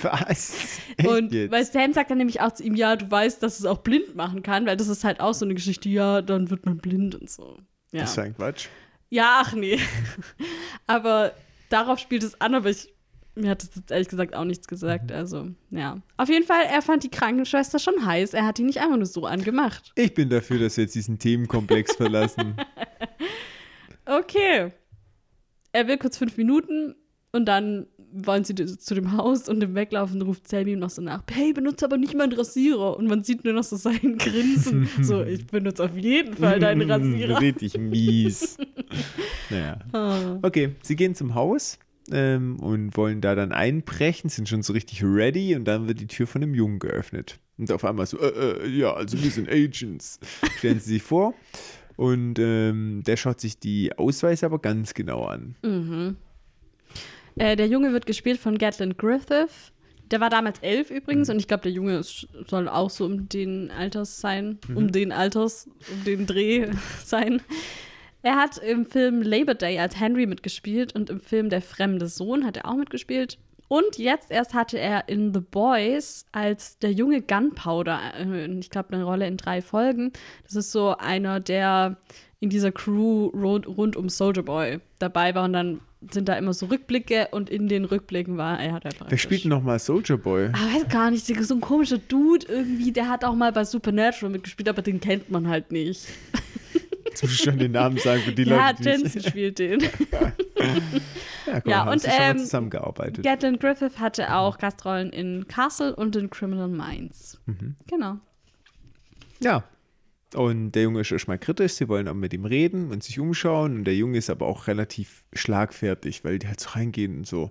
*laughs* Was? Echt und jetzt? weil Sam sagt dann nämlich auch zu ihm, ja, du weißt, dass es auch blind machen kann, weil das ist halt auch so eine Geschichte, ja, dann wird man blind und so. Ja. Das ist ein Quatsch. Ja, ach nee. *laughs* aber darauf spielt es an, aber ich, mir hat das jetzt ehrlich gesagt auch nichts gesagt. Also, ja. Auf jeden Fall, er fand die Krankenschwester schon heiß. Er hat die nicht einfach nur so angemacht. Ich bin dafür, dass wir jetzt diesen Themenkomplex *laughs* verlassen. Okay. Er will kurz fünf Minuten und dann wollen sie zu dem Haus und im Weglaufen ruft Sammy ihm noch so nach, hey, benutze aber nicht meinen Rasierer. Und man sieht nur noch so sein *laughs* Grinsen. so, ich benutze auf jeden Fall deinen Rasierer. Richtig mies. *laughs* naja. Ah. Okay, sie gehen zum Haus ähm, und wollen da dann einbrechen, sind schon so richtig ready und dann wird die Tür von einem Jungen geöffnet. Und auf einmal so, äh, äh, ja, also wir sind Agents. *laughs* Stellen sie sich vor und ähm, der schaut sich die Ausweise aber ganz genau an. Mhm. Äh, der Junge wird gespielt von Gatlin Griffith. Der war damals elf übrigens und ich glaube, der Junge ist, soll auch so um den Alters sein, um den Alters, um den Dreh *laughs* sein. Er hat im Film Labor Day als Henry mitgespielt und im Film Der fremde Sohn hat er auch mitgespielt. Und jetzt erst hatte er in The Boys als der junge Gunpowder, äh, ich glaube, eine Rolle in drei Folgen. Das ist so einer, der in dieser Crew rund, rund um Soldier Boy dabei war und dann sind da immer so Rückblicke und in den Rückblicken war er hat einfach. Wer spielt denn nochmal Soldier Boy? Ah, weiß gar nicht, so ein komischer Dude irgendwie, der hat auch mal bei Supernatural mitgespielt, aber den kennt man halt nicht. *laughs* Jetzt muss ich schon den Namen sagen für die ja, Leute, die Jensen spielt den. *laughs* Ja, komm, Ja, und, ähm, zusammengearbeitet. Gatlin Griffith hatte auch Gastrollen in Castle und in Criminal Minds. Mhm. Genau. Ja. Und der Junge ist erstmal kritisch, sie wollen auch mit ihm reden und sich umschauen. Und der Junge ist aber auch relativ schlagfertig, weil die halt so reingehen und so, "Wa- wa-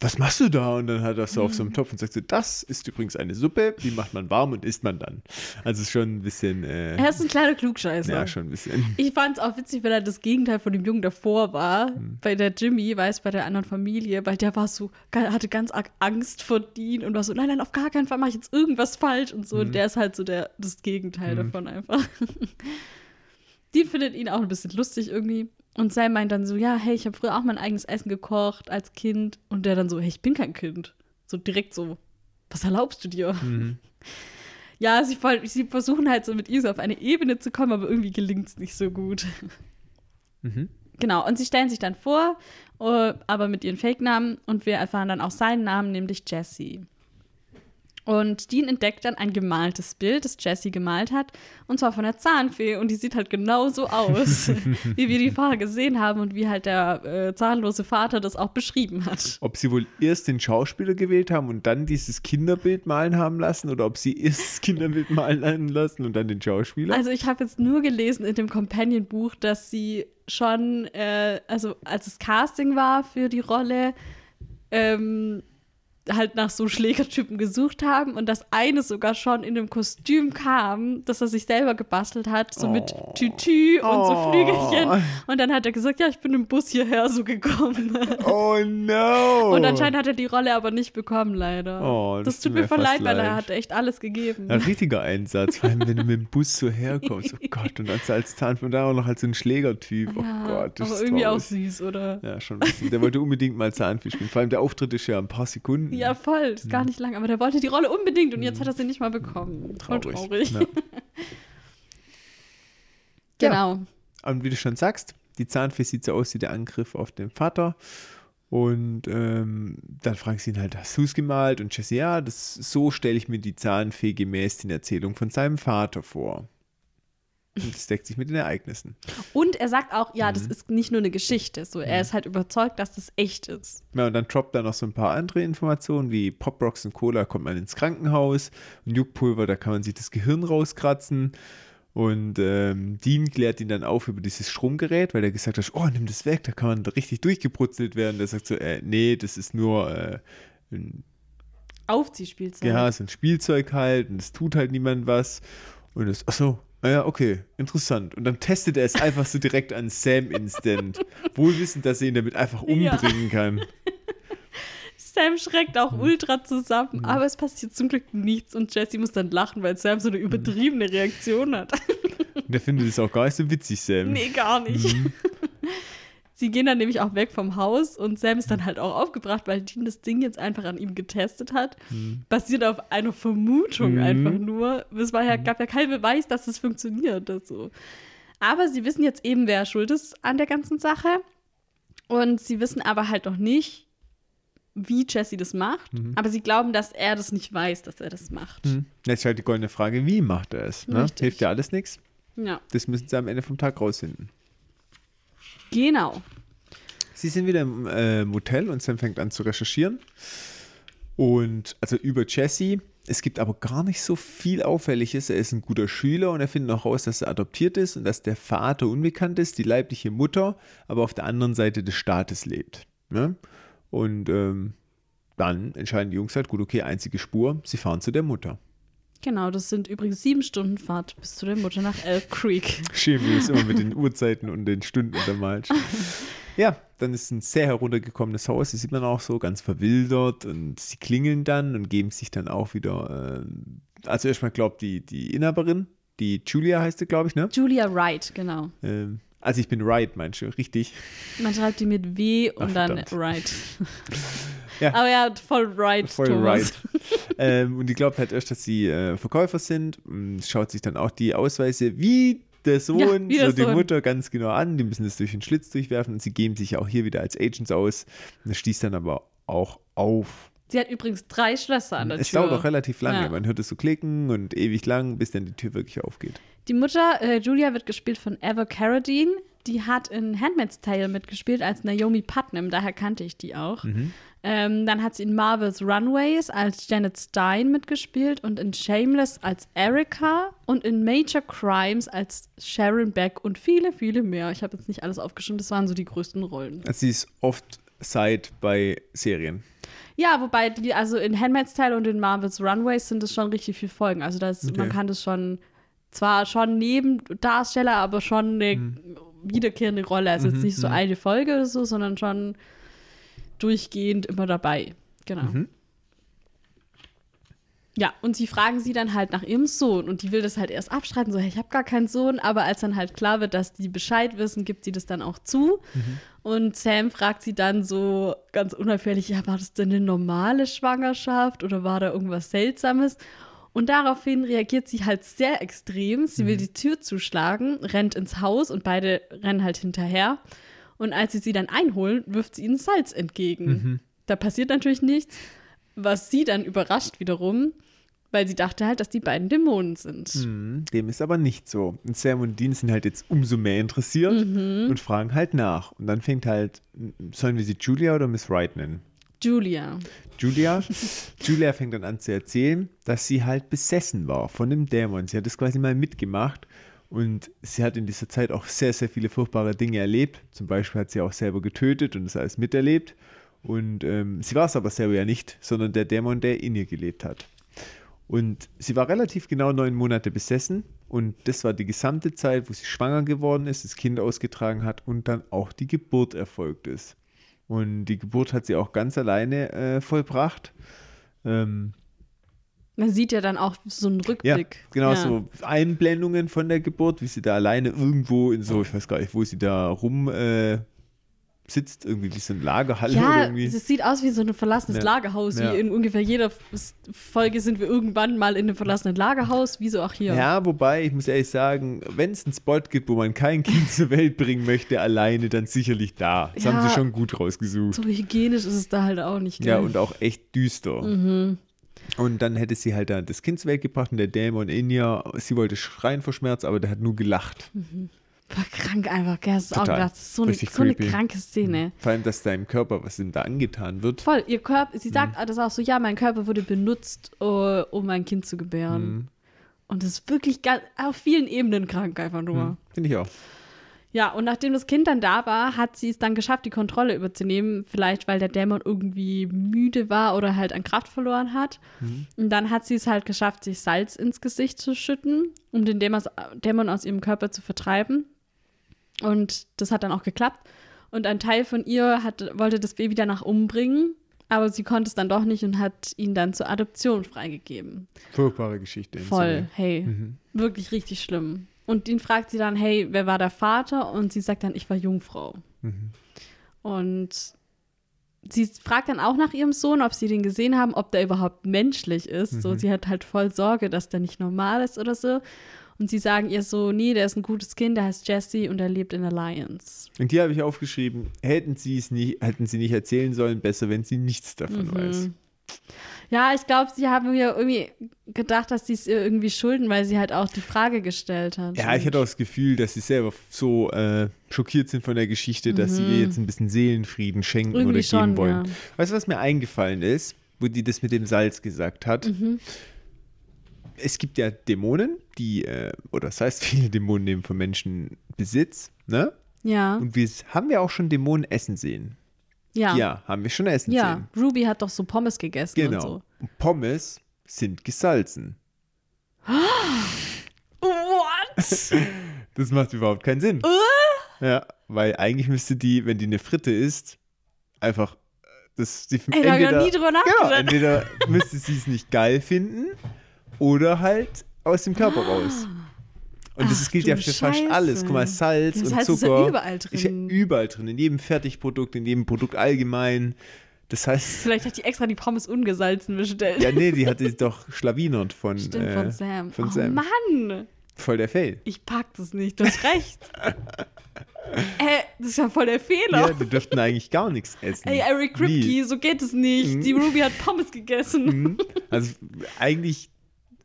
was machst du da? Und dann hat er so auf so einem Topf und sagt so, das ist übrigens eine Suppe, die macht man warm und isst man dann. Also ist schon ein bisschen, äh, Er ist ein kleiner Klugscheißer. ja, schon ein bisschen. Ich fand es auch witzig, weil er das Gegenteil von dem Jungen davor war. Hm. Bei der Jimmy, weiß bei der anderen Familie, weil der war so, hatte ganz arg Angst vor Dean und war so, nein, nein, auf gar keinen Fall mache ich jetzt irgendwas falsch und so. Hm. Und der ist halt so der, das Gegenteil davon einfach. *laughs* Dean findet ihn auch ein bisschen lustig irgendwie. Und Sam meint dann so, ja, hey, ich habe früher auch mein eigenes Essen gekocht als Kind. Und der dann so, hey, ich bin kein Kind. So direkt so, was erlaubst du dir? Mhm. *laughs* Ja, sie, sie versuchen halt so mit ihr so auf eine Ebene zu kommen, aber irgendwie gelingt es nicht so gut. *laughs* Mhm. Genau, und sie stellen sich dann vor, äh, aber mit ihren Fake-Namen und wir erfahren dann auch seinen Namen, nämlich Jessie. Und Dean entdeckt dann ein gemaltes Bild, das Jessie gemalt hat, und zwar von der Zahnfee. Und die sieht halt genauso aus, *laughs* wie wir die vorher gesehen haben und wie halt der äh, zahnlose Vater das auch beschrieben hat. Ob sie wohl erst den Schauspieler gewählt haben und dann dieses Kinderbild malen haben lassen oder ob sie erst das Kinderbild malen lassen und dann den Schauspieler? Also ich habe jetzt nur gelesen in dem Companion-Buch, dass sie schon, äh, also als es Casting war für die Rolle, ähm, halt nach so Schlägertypen gesucht haben und das eine sogar schon in dem Kostüm kam, das er sich selber gebastelt hat, so mit Oh. Tütü und so Oh. Flügelchen. Und dann hat er gesagt, ja, ich bin im Bus hierher so gekommen. oh no! Und anscheinend hat er die Rolle aber nicht bekommen, leider. Oh, das das, tut mir voll leid, weil er hat echt alles gegeben. Ein richtiger Einsatz, vor allem wenn du mit dem Bus so herkommst. Oh Gott, und dann so als und dann auch noch als so ein Schlägertyp. Oh Ja, Gott, das aber ist irgendwie auch traurig. süß, oder? Ja, schon ein bisschen. Der wollte unbedingt mal Zahnfee spielen. Vor allem der Auftritt ist ja ein paar Sekunden. Ja, voll. Ist gar nicht lang. Aber der wollte die Rolle unbedingt und jetzt hat er sie nicht mal bekommen. Voll traurig. traurig. *laughs* Ja. Genau. Und wie du schon sagst, die Zahnfee sieht so aus wie der Angriff auf den Vater. Und ähm, dann fragt sie ihn halt, hast du es gemalt? Und Jesse, ja, das, so stelle ich mir die Zahnfee gemäß den Erzählungen von seinem Vater vor. Und das deckt sich mit den Ereignissen. Und er sagt auch, ja, Mhm. das ist nicht nur eine Geschichte. So, er ist halt überzeugt, dass das echt ist. Ja, und dann droppt er noch so ein paar andere Informationen, wie Poprocks und Cola kommt man ins Krankenhaus und Juckpulver, da kann man sich das Gehirn rauskratzen. Und ähm, Dean klärt ihn dann auf über dieses Stromgerät, weil er gesagt hat, oh, nimm das weg, da kann man richtig durchgebrutzelt werden. Der sagt so, äh, nee, das ist nur äh, ein, Aufziehspielzeug. ja, so ein Spielzeug halt und es tut halt niemand was. Und das, ach so, ja, okay, interessant. Und dann testet er es einfach so direkt an Sam instant, wohl wissend, dass er ihn damit einfach Ja. umbringen kann. Sam schreckt auch Mhm. ultra zusammen, aber es passiert zum Glück nichts und Jesse muss dann lachen, weil Sam so eine übertriebene Reaktion hat. Und er findet es auch gar nicht so witzig, Sam. nee, gar nicht. Mhm. Sie gehen dann nämlich auch weg vom Haus und Sam ist dann halt auch aufgebracht, weil Dean das Ding jetzt einfach an ihm getestet hat. Mhm. Basiert auf einer Vermutung einfach nur. Es war ja, Mhm. gab ja keinen Beweis, dass es funktioniert. Das so. Aber sie wissen jetzt eben, wer schuld ist an der ganzen Sache. Und sie wissen aber halt noch nicht, wie Jesse das macht. Mhm. Aber sie glauben, dass er das nicht weiß, dass er das macht. Hm. Jetzt ist halt die goldene Frage, wie macht er es? Ne? Hilft ja alles nichts? Ja, Das müssen sie am Ende vom Tag rausfinden. Genau. Sie sind wieder im äh, Motel und Sam fängt an zu recherchieren. Und also über Jesse. Es gibt aber gar nicht so viel Auffälliges. Er ist ein guter Schüler und er findet auch raus, dass er adoptiert ist und dass der Vater unbekannt ist, die leibliche Mutter, aber auf der anderen Seite des Staates lebt. Ne? Und ähm, dann entscheiden die Jungs halt, gut, okay, einzige Spur, sie fahren zu der Mutter. Genau, das sind übrigens sieben Stunden Fahrt bis zu der Mutter nach Elk Creek. Schön, wie es immer mit den *laughs* Uhrzeiten und den Stunden untermalt. Ja, dann ist ein sehr heruntergekommenes Haus. Das sieht man auch so ganz verwildert und sie klingeln dann und geben sich dann auch wieder. Äh, also, erstmal glaubt die, die Inhaberin, die Julia heißt sie, glaube ich, ne? Julia Wright, genau. Ähm, also, ich bin right, meinst du, richtig. Man schreibt die mit W und Ach, dann verdammt. Wright. *laughs* Ja. Aber ja, voll right, Voll Thomas. right. *laughs* ähm, und die glaubt halt erst, dass sie äh, Verkäufer sind. Und schaut sich dann auch die Ausweise wie der Sohn, Ja, so die Sohn. Mutter ganz genau an. Die müssen das durch den Schlitz durchwerfen und sie geben sich auch hier wieder als Agents aus. Das stieß dann aber auch auf. Sie hat übrigens drei Schlösser an der Es Tür. dauert auch relativ lange. Ja. Man hört es so klicken und ewig lang, bis dann die Tür wirklich aufgeht. Die Mutter, äh, Julia, wird gespielt von Eva Carradine. Die hat in Handmaid's Tale mitgespielt als Naomi Putnam, daher kannte ich die auch. Mhm. Ähm, dann hat sie in Marvel's Runaways als Janet Stein mitgespielt und in Shameless als Erica und in Major Crimes als Sharon Beck und viele, viele mehr. Ich habe jetzt nicht alles aufgeschrieben, das waren so die größten Rollen. Also sie ist oft Side bei Serien. Ja, wobei, die, also in Handmaid's Tale und in Marvel's Runways sind es schon richtig viele Folgen. Also das, Okay. man kann das schon, zwar schon Nebendarsteller, aber schon eine Mhm. wiederkehrende Rolle. Also jetzt nicht so eine Folge oder so, sondern schon durchgehend immer dabei. Genau. Mhm. Ja, und sie fragen sie dann halt nach ihrem Sohn und die will das halt erst abstreiten, so, hey, ich habe gar keinen Sohn, aber als dann halt klar wird, dass die Bescheid wissen, gibt sie das dann auch zu. Und Sam fragt sie dann so ganz unauffällig, ja, war das denn eine normale Schwangerschaft oder war da irgendwas Seltsames? Und daraufhin reagiert sie halt sehr extrem. Sie will die Tür zuschlagen, rennt ins Haus und beide rennen halt hinterher. Und als sie sie dann einholen, wirft sie ihnen Salz entgegen. Da passiert natürlich nichts, was sie dann überrascht wiederum, weil sie dachte halt, dass die beiden Dämonen sind. Mhm, Dem ist aber nicht so. Und Sam und Dean sind halt jetzt umso mehr interessiert und fragen halt nach. Und dann fängt halt, sollen wir sie Julia oder Miss Wright nennen? Julia. Julia. *laughs* Julia fängt dann an zu erzählen, dass sie halt besessen war von dem Dämon. Sie hat es quasi mal mitgemacht und sie hat in dieser Zeit auch sehr, sehr viele furchtbare Dinge erlebt. Zum Beispiel hat sie auch selber getötet und das alles miterlebt. Und ähm, sie war es aber selber ja nicht, sondern der Dämon, der in ihr gelebt hat. Und sie war relativ genau neun Monate besessen und das war die gesamte Zeit, wo sie schwanger geworden ist, das Kind ausgetragen hat und dann auch die Geburt erfolgt ist. Und die Geburt hat sie auch ganz alleine äh, vollbracht. Ähm, Man sieht ja dann auch so einen ja, Rückblick. genau, Ja. so Einblendungen von der Geburt, wie sie da alleine irgendwo in so, ich weiß gar nicht, wo sie da rum äh, sitzt, irgendwie wie so ein Lagerhalle oder Ja, irgendwie. es sieht aus wie so ein verlassenes Ja. Lagerhaus. Ja. Wie in ungefähr jeder Folge sind wir irgendwann mal in einem verlassenen Lagerhaus, wie so auch hier. Ja, wobei, ich muss ehrlich sagen, wenn es einen Spot gibt, wo man kein Kind *laughs* zur Welt bringen möchte, alleine, dann sicherlich da. Das Ja. haben sie schon gut rausgesucht. So hygienisch ist es da halt auch nicht. Ja, gell? und auch echt düster. Mhm. Und dann hätte sie halt dann das Kind zur Welt gebracht und der Dämon in ihr, sie wollte schreien vor Schmerz, aber der hat nur gelacht. War krank einfach, gell? Das ist auch gedacht, das ist so eine, so eine. Mhm. kranke Szene. Vor allem, dass deinem Körper, was ihm da angetan wird. Voll, ihr Körper, sie sagt Mhm. das auch so, ja, mein Körper wurde benutzt, äh, um mein Kind zu gebären. Mhm. Und das ist wirklich ganz, auf vielen Ebenen krank einfach nur. Finde ich auch. Ja, und nachdem das Kind dann da war, hat sie es dann geschafft, die Kontrolle überzunehmen. Vielleicht, weil der Dämon irgendwie müde war oder halt an Kraft verloren hat. Und dann hat sie es halt geschafft, sich Salz ins Gesicht zu schütten, um den Dämon, aus ihrem Körper zu vertreiben. Und das hat dann auch geklappt. Und ein Teil von ihr hat, wollte das Baby danach umbringen, aber sie konnte es dann doch nicht und hat ihn dann zur Adoption freigegeben. Furchtbare Geschichte. Voll, hey, wirklich richtig schlimm. Und ihn fragt sie dann, hey, wer war der Vater? Und sie sagt dann, ich war Jungfrau. Und sie fragt dann auch nach ihrem Sohn, ob sie den gesehen haben, ob der überhaupt menschlich ist. So, sie hat halt voll Sorge, dass der nicht normal ist oder so. Und sie sagen ihr so, nee, der ist ein gutes Kind, der heißt Jesse und er lebt in Alliance. Und hier habe ich aufgeschrieben, hätten sie es nicht, hätten sie nicht erzählen sollen, besser, wenn sie nichts davon Mhm. weiß. Ja, ich glaube, sie haben mir irgendwie gedacht, dass sie es ihr irgendwie schulden, weil sie halt auch die Frage gestellt hat. Ja, ich hatte auch das Gefühl, dass sie selber so äh, schockiert sind von der Geschichte, dass sie ihr jetzt ein bisschen Seelenfrieden schenken Mhm. Irgendwie oder geben schon, wollen. ja. Weißt du, was mir eingefallen ist, wo die das mit dem Salz gesagt hat? Mhm. Es gibt ja Dämonen, die, äh, oder das heißt, *laughs* viele Dämonen nehmen von Menschen Besitz, ne? Ja, Und wir haben wir auch schon Dämonen essen sehen. Ja. Ja, haben wir schon essen Ja, sehen. Ruby hat doch so Pommes gegessen und Genau. so. Und Pommes sind gesalzen. *gasps* What? *laughs* Das macht überhaupt keinen Sinn. Ja, weil eigentlich müsste die, wenn die eine Fritte isst, einfach äh, das die Ey, hab ich noch nie drüber Genau, nachgedacht. entweder müsste sie es nicht geil finden oder halt aus dem Körper *gasps* raus. Und das Ach, gilt du ja für fast Scheiße. alles. Guck mal, Salz Das und heißt, es ist Zucker. ja überall drin. Ist ja überall drin. In jedem Fertigprodukt, in jedem Produkt allgemein. Das heißt, Vielleicht hat die extra die Pommes ungesalzen bestellt. ja, nee, die hatte doch schlawinert von, Stimmt, äh, von Sam. Von oh Sam. Mann, Voll der Fail. ich pack das nicht. Du hast recht. *laughs* äh, das ist ja voll der Ja, Fehler. die dürften eigentlich gar nichts essen. Ey, Eric. Kripke, so geht es nicht. Die Ruby hat Pommes gegessen. Mhm. Also eigentlich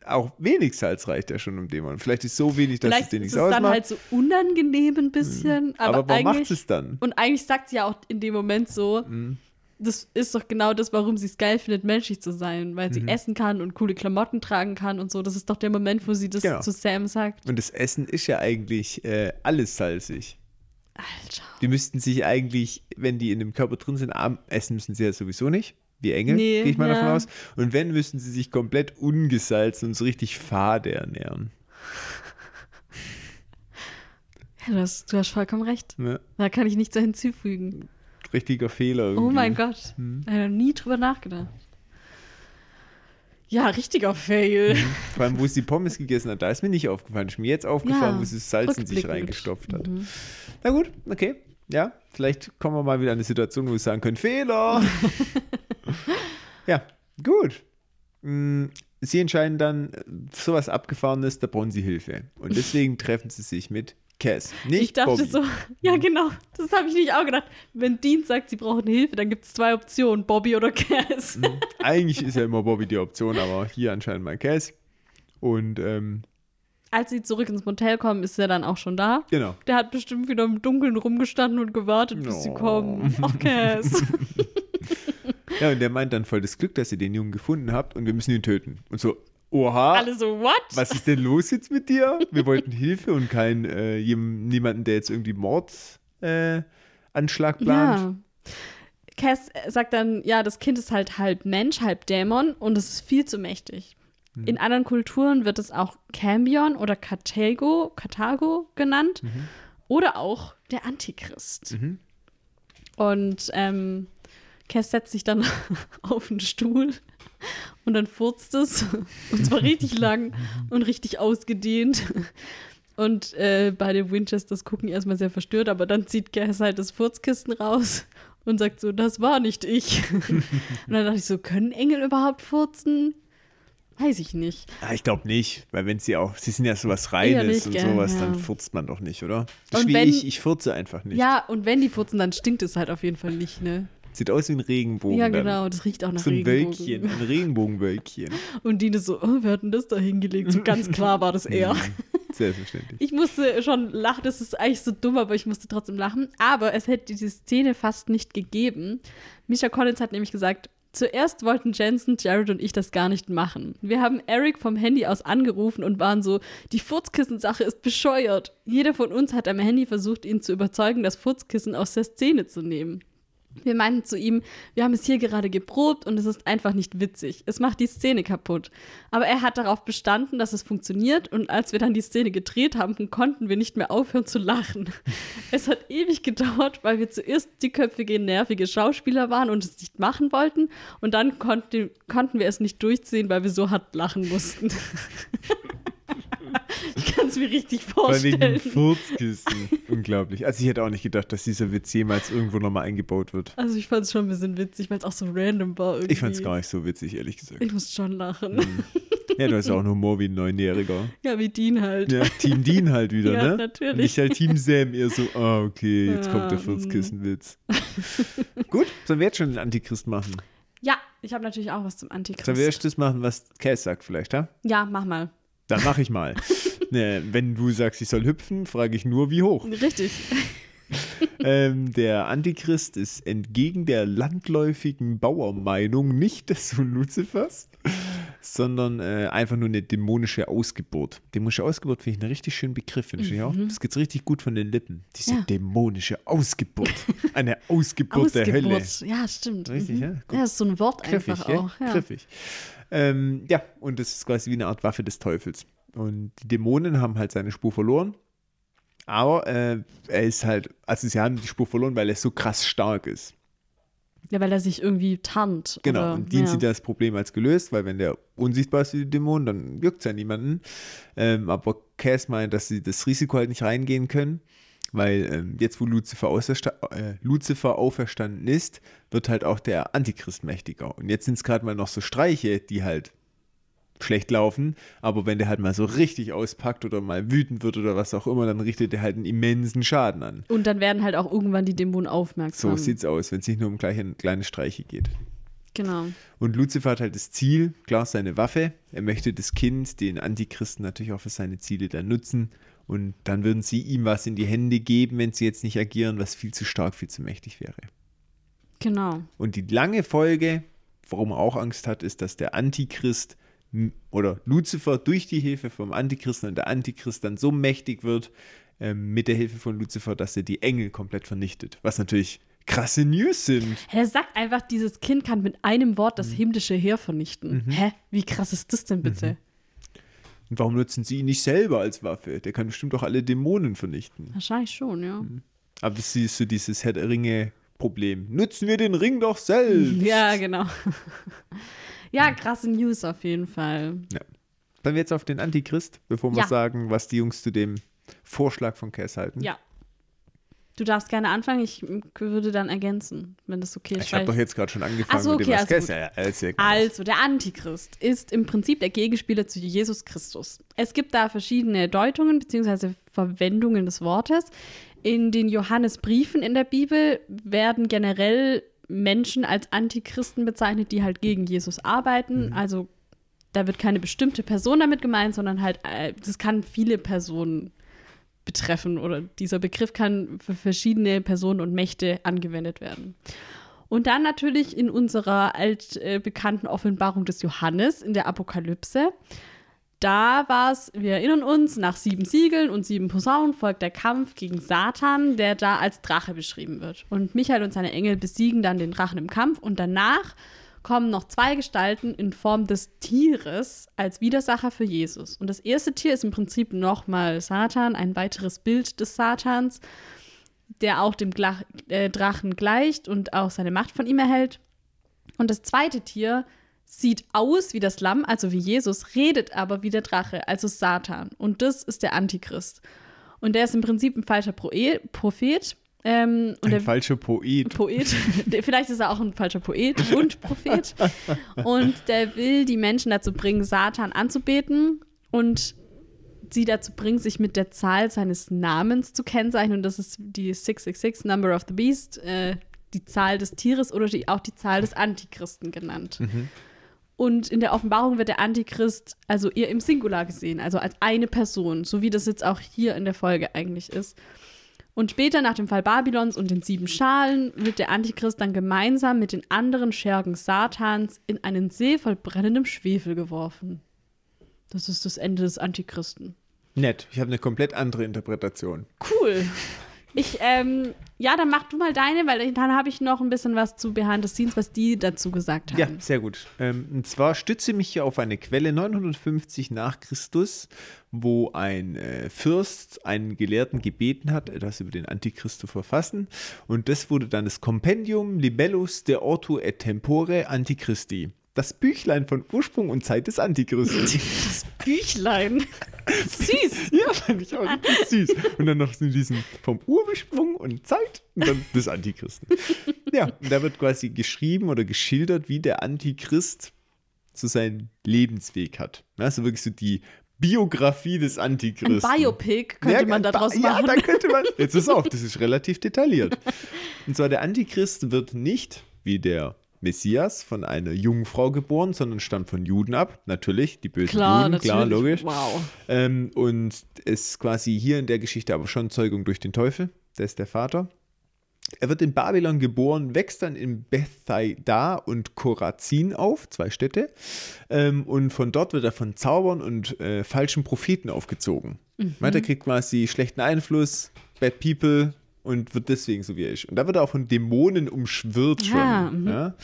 auch wenig Salz reicht ja schon um Dämon. Vielleicht ist so wenig, dass es Vielleicht dir ist nichts es dann ausmacht. halt so unangenehm ein bisschen. Aber, aber warum macht es dann? Und eigentlich sagt sie ja auch in dem Moment so, Mhm. das ist doch genau das, warum sie es geil findet, menschlich zu sein. Weil sie Mhm. essen kann und coole Klamotten tragen kann und so. Das ist doch der Moment, wo sie das Genau. zu Sam sagt. Und das Essen ist ja eigentlich äh, alles salzig. Alter. Die müssten sich eigentlich, wenn die in dem Körper drin sind, arm essen müssen sie ja sowieso nicht. Wie Engel, Nee, gehe ich mal ja. davon aus. Und wenn, müssten sie sich komplett ungesalzen und so richtig fade ernähren. Ja, du, hast, du hast vollkommen recht. Ne? Da kann ich nichts hinzufügen. Richtiger Fehler irgendwie. Oh mein Gott. Hm. Ich habe noch nie drüber nachgedacht. Ja, richtiger Fail. Vor allem, wo sie Pommes gegessen hat, da ist mir nicht aufgefallen. Ist mir jetzt aufgefallen, Ja, wo sie das Salz in sich reingestopft hat. Mhm. Na gut, okay. Ja, vielleicht kommen wir mal wieder an eine Situation, wo wir sagen können, Fehler. *laughs* *laughs* ja, gut. Mm, Sie entscheiden dann, sowas Abgefahrenes, da brauchen sie Hilfe. Und deswegen *laughs* treffen sie sich mit Cass. Nicht Ich dachte Bobby. so, ja genau, das habe ich nicht auch gedacht. Wenn Dean sagt, sie brauchen Hilfe, dann gibt es zwei Optionen, Bobby oder Cass. Mhm. *laughs* Eigentlich ist ja immer Bobby die Option, aber hier anscheinend mal Cass. Und ähm, Als sie zurück ins Motel kommen, ist er dann auch schon da. genau. Der hat bestimmt wieder im Dunkeln rumgestanden und gewartet, bis sie Oh. kommen. Ach, Cass. Ja, und der meint dann voll das Glück, dass ihr den Jungen gefunden habt und wir müssen ihn töten. Und so, oha. Alle so, what? Was ist denn los jetzt mit dir? Wir wollten Hilfe und kein äh, jem- niemanden, der jetzt irgendwie Mordsanschlag äh, plant. Ja. Cass sagt dann, ja, das Kind ist halt halb Mensch, halb Dämon und es ist viel zu mächtig. Mhm. In anderen Kulturen wird es auch Cambion oder Cartago, Carthago genannt Mhm. oder auch der Antichrist. Mhm. Und ähm, Cass setzt sich dann *laughs* auf den Stuhl und dann furzt es. Und zwar richtig lang und richtig ausgedehnt. Und äh, beide Winchesters gucken erstmal sehr verstört, aber dann zieht Cass halt das Furzkissen raus und sagt so, das war nicht ich. und dann dachte ich so, können Engel überhaupt furzen? Weiß ich nicht. Ah, ich glaube nicht, weil wenn sie auch, sie sind ja sowas Reines und sowas, ja. dann furzt man doch nicht, oder? Das Und wenn- ich, ich furze einfach nicht. Ja, und wenn die furzen, dann stinkt es halt auf jeden Fall nicht, ne? Sieht aus wie ein Regenbogen. ja, dann. genau, das riecht auch nach So ein Regenbogen. Wölkchen, ein Regenbogenwölkchen. *laughs* Und Dine so, oh, wer hat denn das da hingelegt? So ganz klar war das *laughs* er. Selbstverständlich. Ich musste schon lachen, das ist eigentlich so dumm, aber ich musste trotzdem lachen. Aber es hätte diese Szene fast nicht gegeben. Misha Collins hat nämlich gesagt, zuerst wollten Jensen, Jared und ich das gar nicht machen. Wir haben Eric vom Handy aus angerufen und waren so, die Furzkissen-Sache ist bescheuert. Jeder von uns hat am Handy versucht, ihn zu überzeugen, das Furzkissen aus der Szene zu nehmen. Wir meinten zu ihm, wir haben es hier gerade geprobt und es ist einfach nicht witzig. Es macht die Szene kaputt. Aber er hat darauf bestanden, dass es funktioniert und als wir dann die Szene gedreht haben, konnten wir nicht mehr aufhören zu lachen. *laughs* Es hat ewig gedauert, weil wir zuerst dickköpfige, nervige Schauspieler waren und es nicht machen wollten und dann konnten, konnten wir es nicht durchziehen, weil wir so hart lachen mussten. *laughs* *laughs* ich kann es mir richtig Vor allem wegen vorstellen. Furzkissen. Unglaublich. Also ich hätte auch nicht gedacht, dass dieser Witz jemals irgendwo nochmal eingebaut wird. Also ich fand es schon ein bisschen witzig, weil es auch so random war. Irgendwie. Ich fand es gar nicht so witzig, ehrlich gesagt. Ich muss schon lachen. Ja, du hast auch einen Humor wie ein Neunjähriger. Ja, wie Dean halt. Ja, Team Dean halt wieder, Ja, ne? natürlich. Nicht halt Team Sam, eher so, ah, okay, jetzt Ja, kommt der mm. Furzkissenwitz. *laughs* Gut, sollen wir jetzt schon den Antichrist machen? Ja, ich habe natürlich auch was zum Antichrist. Sollen wir erst das machen, was Cass sagt vielleicht, ha? ja, mach mal. Dann mache ich mal. *laughs* ne, wenn du sagst, ich soll hüpfen, frage ich nur, wie hoch. Richtig. *laughs* ähm, der Antichrist ist entgegen der landläufigen Bauermeinung nicht der Sohn *laughs* Luzifers, sondern äh, einfach nur eine dämonische Ausgeburt. Dämonische Ausgeburt finde ich einen richtig schönen Begriff, finde ich auch. Das geht richtig gut von den Lippen. Diese Mhm. Ja. dämonische Ausgeburt. Eine Ausgeburt, der Hölle. Ja, stimmt. Richtig, mhm. ja? Gut. Ja, ist so ein Wort Griffig, einfach auch. Ja. Griffig. Ähm, ja, und das ist quasi wie eine Art Waffe des Teufels. Und die Dämonen haben halt seine Spur verloren. Aber äh, er ist halt, also sie haben die Spur verloren, weil er so krass stark ist. ja, weil er sich irgendwie tarnt. Genau, Oder, und Dean ja. sieht das Problem als gelöst, weil wenn der unsichtbar ist wie die Dämonen, dann juckt es ja niemanden. Ähm, aber Cass meint, dass sie das Risiko halt nicht reingehen können, weil ähm, jetzt, wo Lucifer, äh, Lucifer auferstanden ist, wird halt auch der Antichrist mächtiger. Und jetzt sind es gerade mal noch so Streiche, die halt schlecht laufen, aber wenn der halt mal so richtig auspackt oder mal wütend wird oder was auch immer, dann richtet er halt einen immensen Schaden an. Und dann werden halt auch irgendwann die Dämonen So aufmerksam. sieht's aus, wenn es nicht nur um kleine, kleine Streiche geht. Genau. Und Lucifer hat halt das Ziel, klar, seine Waffe. Er möchte das Kind, den Antichristen, natürlich auch für seine Ziele dann nutzen. Und dann würden sie ihm was in die Hände geben, wenn sie jetzt nicht agieren, was viel zu stark, viel zu mächtig wäre. Genau. Und die lange Folge, warum er auch Angst hat, ist, dass der Antichrist oder Lucifer durch die Hilfe vom Antichristen und der Antichrist dann so mächtig wird, ähm, mit der Hilfe von Lucifer, dass er die Engel komplett vernichtet. Was natürlich krasse News sind. Er sagt einfach, dieses Kind kann mit einem Wort Mhm. das himmlische Heer vernichten. Hä? Wie krass ist das denn bitte? Und warum nutzen sie ihn nicht selber als Waffe? Der kann bestimmt auch alle Dämonen vernichten. Wahrscheinlich schon, ja. Mhm. Aber das ist so dieses Herr der Ringe-Problem. Nutzen wir den Ring doch selbst. Ja, genau. ja, krasse News auf jeden Fall. Dann wir jetzt auf den Antichrist, bevor wir Ja. sagen, was die Jungs zu dem Vorschlag von Cass halten. Ja. Du darfst gerne anfangen, ich würde dann ergänzen, wenn das okay ist. Ich habe doch jetzt gerade schon angefangen so, mit dem, okay, also ja, klar. Also, der Antichrist ist im Prinzip der Gegenspieler zu Jesus Christus. Es gibt da verschiedene Deutungen bzw. Verwendungen des Wortes. In den Johannesbriefen in der Bibel werden generell Menschen als Antichristen bezeichnet, die halt gegen Jesus arbeiten. Also da wird keine bestimmte Person damit gemeint, sondern halt, äh, das kann viele Personen betreffen oder dieser Begriff kann für verschiedene Personen und Mächte angewendet werden. Und dann natürlich in unserer altbekannten Offenbarung des Johannes in der Apokalypse. Da war es, wir erinnern uns, nach sieben Siegeln und sieben Posaunen folgt der Kampf gegen Satan, der da als Drache beschrieben wird. Und Michael und seine Engel besiegen dann den Drachen im Kampf und danach kommen noch zwei Gestalten in Form des Tieres als Widersacher für Jesus. Und das erste Tier ist im Prinzip nochmal Satan, ein weiteres Bild des Satans, der auch dem Gla äh, Drachen gleicht und auch seine Macht von ihm erhält. Und das zweite Tier sieht aus wie das Lamm, also wie Jesus, redet aber wie der Drache, also Satan. Und das ist der Antichrist. Und der ist im Prinzip ein falscher Proe Prophet. Ähm, und Ein der, falscher Poet. Poet. *laughs* Vielleicht ist er auch ein falscher Poet und Prophet. Und der will die Menschen dazu bringen, Satan anzubeten und sie dazu bringen, sich mit der Zahl seines Namens zu kennzeichnen. Und das ist die 666, Number of the Beast, äh, die Zahl des Tieres oder die, auch die Zahl des Antichristen genannt. Und in der Offenbarung wird der Antichrist also eher im Singular gesehen, also als eine Person, so wie das jetzt auch hier in der Folge eigentlich ist. Und später, nach dem Fall Babylons und den sieben Schalen, wird der Antichrist dann gemeinsam mit den anderen Schergen Satans in einen See voll brennendem Schwefel geworfen. Das ist das Ende des Antichristen. Nett. Ich habe eine komplett andere Interpretation. Cool. Ich, ähm, ja, dann mach du mal deine, weil dann habe ich noch ein bisschen was zu Behind the Scenes, was die dazu gesagt haben. Ja, sehr gut. Ähm, und zwar stütze mich hier auf eine Quelle 950 nach Christus, wo ein äh, Fürst einen Gelehrten gebeten hat, etwas über den Antichrist zu verfassen. Und das wurde dann das Compendium Libellus de Orto et Tempore Antichristi. Das Büchlein von Ursprung und Zeit des Antichristen. *laughs* Das Büchlein. Süß. *laughs* ja, fand ich auch richtig süß. Und dann noch so diesen vom Ursprung und Zeit und dann des Antichristen. Ja, und da wird quasi geschrieben oder geschildert, wie der Antichrist so seinen Lebensweg hat. Also wirklich so die Biografie des Ein Antichristen. Biopic könnte Ja, man ba- daraus Ja, machen. da könnte man. *laughs* Jetzt ist auf, das ist relativ detailliert. Und zwar der Antichrist wird nicht wie der Messias von einer jungen Frau geboren, sondern stammt von Juden ab. Natürlich, die bösen Klar, Juden, natürlich. klar, logisch. Wow. Ähm, und ist quasi hier in der Geschichte aber schon Zeugung durch den Teufel. Der ist der Vater. Er wird in Babylon geboren, wächst dann in Bethsaida und Korazin auf, zwei Städte. Ähm, und von dort wird er von Zaubern und äh, falschen Propheten aufgezogen. Mhm. Meint, er kriegt quasi schlechten Einfluss, Bad People und wird deswegen so wie er ist. Und da wird er auch von Dämonen umschwirrt schon. Ah, mhm. ja.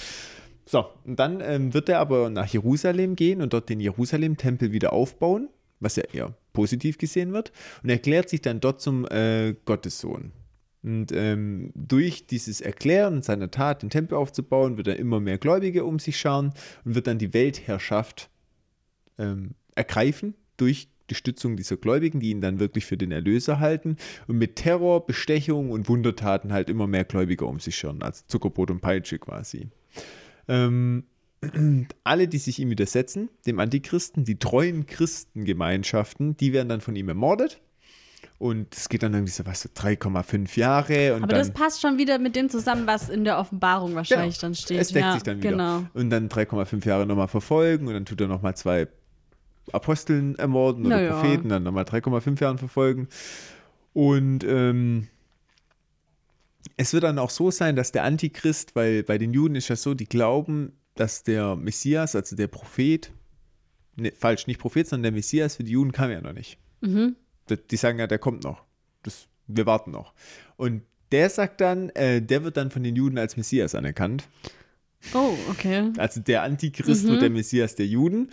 So, und dann ähm, wird er aber nach Jerusalem gehen und dort den Jerusalem-Tempel wieder aufbauen, was ja eher positiv gesehen wird, und erklärt sich dann dort zum äh, Gottessohn. Und ähm, durch dieses Erklären seiner Tat, den Tempel aufzubauen, wird er immer mehr Gläubige um sich scharen und wird dann die Weltherrschaft ähm, ergreifen durch die Stützung dieser Gläubigen, die ihn dann wirklich für den Erlöser halten und mit Terror, Bestechung und Wundertaten halt immer mehr Gläubige um sich scharen, als Zuckerbrot und Peitsche quasi. Ähm, *clears throat* alle, die sich ihm widersetzen, dem Antichristen, die treuen Christengemeinschaften, die werden dann von ihm ermordet. Und es geht dann irgendwie so, was, so 3,5 Jahre. Und Aber dann, das passt schon wieder mit dem zusammen, was in der Offenbarung wahrscheinlich Genau. dann steht. Es deckt ja, sich dann wieder. Genau. Und dann 3,5 Jahre nochmal verfolgen und dann tut er nochmal zwei Aposteln ermorden oder Naja. Propheten, dann nochmal 3,5 Jahre verfolgen. Und ähm, es wird dann auch so sein, dass der Antichrist, weil bei den Juden ist ja so, die glauben, dass der Messias, also der Prophet, ne, falsch, nicht Prophet, sondern der Messias für die Juden kam ja noch nicht. Mhm. Die- Die sagen ja, der kommt noch. das, wir warten noch. Und der sagt dann, äh, der wird dann von den Juden als Messias anerkannt. Oh, okay. Also der Antichrist wird der Messias der Juden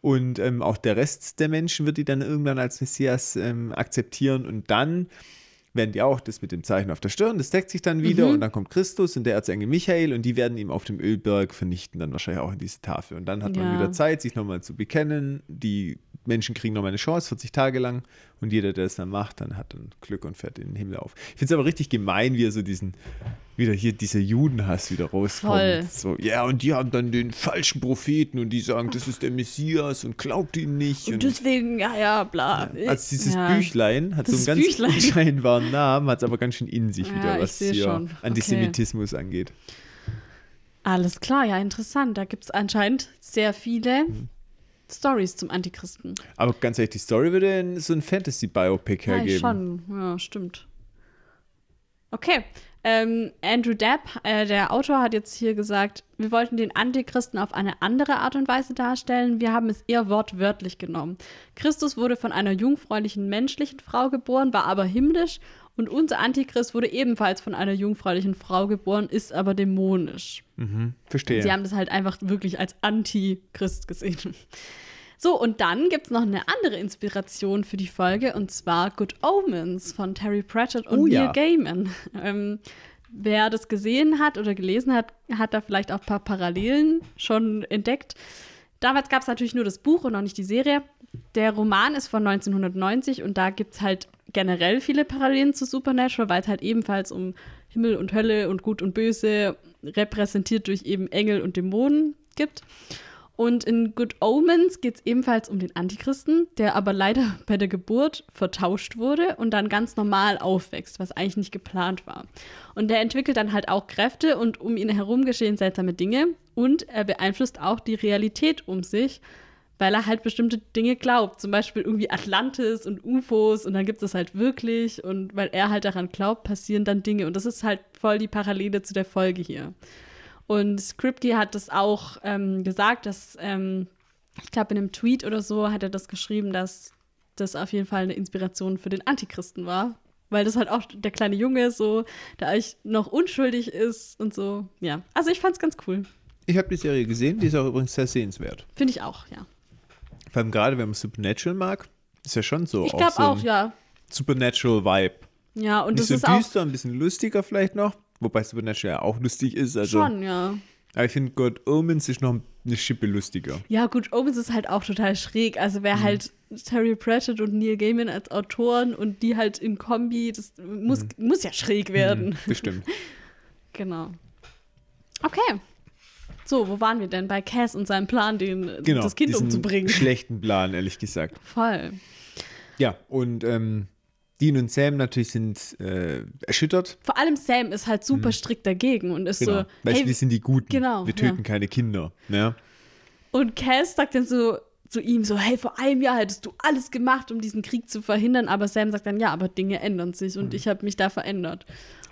und ähm, auch der Rest der Menschen wird die dann irgendwann als Messias ähm, akzeptieren und dann werden die auch das mit dem Zeichen auf der Stirn, das deckt sich dann wieder und dann kommt Christus und der Erzengel Michael und die werden ihm auf dem Ölberg vernichten, dann wahrscheinlich auch in diese Tafel. Und dann hat man Ja. wieder Zeit, sich nochmal zu bekennen. Die Menschen kriegen nochmal eine Chance, 40 Tage lang und jeder, der es dann macht, dann hat dann Glück und fährt in den Himmel auf. Ich finde es aber richtig gemein, wie er so diesen, wieder hier dieser Judenhass wieder rauskommt. Voll. So, ja, und die haben dann den falschen Propheten und die sagen, das ist der Messias und glaubt ihn nicht. Und deswegen, ja, ja, bla. Also dieses ja. Büchlein hat so Das einen ganz Büchlein. *laughs* unscheinbaren Namen, hat es aber ganz schön in sich Ja, wieder, was hier schon. Okay. Antisemitismus angeht. Alles klar, ja, interessant. Da gibt es anscheinend sehr viele Mhm. Stories zum Antichristen. Aber ganz ehrlich, die Story würde in so ein Fantasy-Biopic Ja, hergeben. schon. Ja, stimmt. Okay. Ähm, Andrew Depp, äh, der Autor, hat jetzt hier gesagt, wir wollten den Antichristen auf eine andere Art und Weise darstellen. Wir haben es eher wortwörtlich genommen. Christus wurde von einer jungfräulichen menschlichen Frau geboren, war aber himmlisch. Und unser Antichrist wurde ebenfalls von einer jungfräulichen Frau geboren, ist aber dämonisch. Verstehe. Sie haben das halt einfach wirklich als Antichrist gesehen. So, und dann gibt es noch eine andere Inspiration für die Folge, und zwar Good Omens von Terry Pratchett und Oh Neil ja. Gaiman. Ähm, wer das gesehen hat oder gelesen hat, hat da vielleicht auch ein paar Parallelen schon entdeckt. Damals gab es natürlich nur das Buch und noch nicht die Serie. Der Roman ist von 1990 und da gibt es halt generell viele Parallelen zu Supernatural, weil es halt ebenfalls um Himmel und Hölle und Gut und Böse repräsentiert durch eben Engel und Dämonen gibt. Und in Good Omens geht es ebenfalls um den Antichristen, der aber leider bei der Geburt vertauscht wurde und dann ganz normal aufwächst, was eigentlich nicht geplant war. Und der entwickelt dann halt auch Kräfte und um ihn herum geschehen seltsame Dinge und er beeinflusst auch die Realität um sich, weil er halt bestimmte Dinge glaubt. Zum Beispiel irgendwie Atlantis und UFOs und dann gibt es halt wirklich und weil er halt daran glaubt, passieren dann Dinge. Und das ist halt voll die Parallele zu der Folge hier. Und Kripke hat das auch ähm, gesagt, dass, ähm, ich glaube, in einem Tweet oder so hat er das geschrieben, dass das auf jeden Fall eine Inspiration für den Antichristen war. Weil das halt auch der kleine Junge so, der eigentlich noch unschuldig ist und so. Ja, also ich fand's ganz cool. Ich habe die Serie gesehen, die ist auch übrigens sehr sehenswert. Finde ich auch, ja. Vor allem gerade, wenn man Supernatural mag, ist ja schon so. Ich glaube so auch, ein ja. Supernatural-Vibe. Ja, und Nicht das so ist auch düster, ein bisschen lustiger vielleicht noch. Wobei Supernatural ja auch lustig ist. Also, schon, ja. Aber ich finde, God Omens ist noch eine Schippe lustiger. Ja, gut, Omens ist halt auch total schräg. Also wer halt Terry Pratchett und Neil Gaiman als Autoren und die halt in Kombi, das muss, muss ja schräg werden. Das stimmt. *laughs* Genau. Okay. So, wo waren wir denn? Bei Cass und seinem Plan, den, Genau. das Kind umzubringen. *laughs* Schlechten Plan, ehrlich gesagt. Voll. Ja, und ähm, Dean und Sam natürlich sind äh, erschüttert. Vor allem Sam ist halt super strikt dagegen und ist Genau. so, weißt hey, du, wir sind die Guten. genau, wir töten ja. keine Kinder. Ne? Und Cass sagt dann so zu ihm so, hey, vor einem Jahr hättest du alles gemacht, um diesen Krieg zu verhindern, aber Sam sagt dann, ja, aber Dinge ändern sich und ich habe mich da verändert.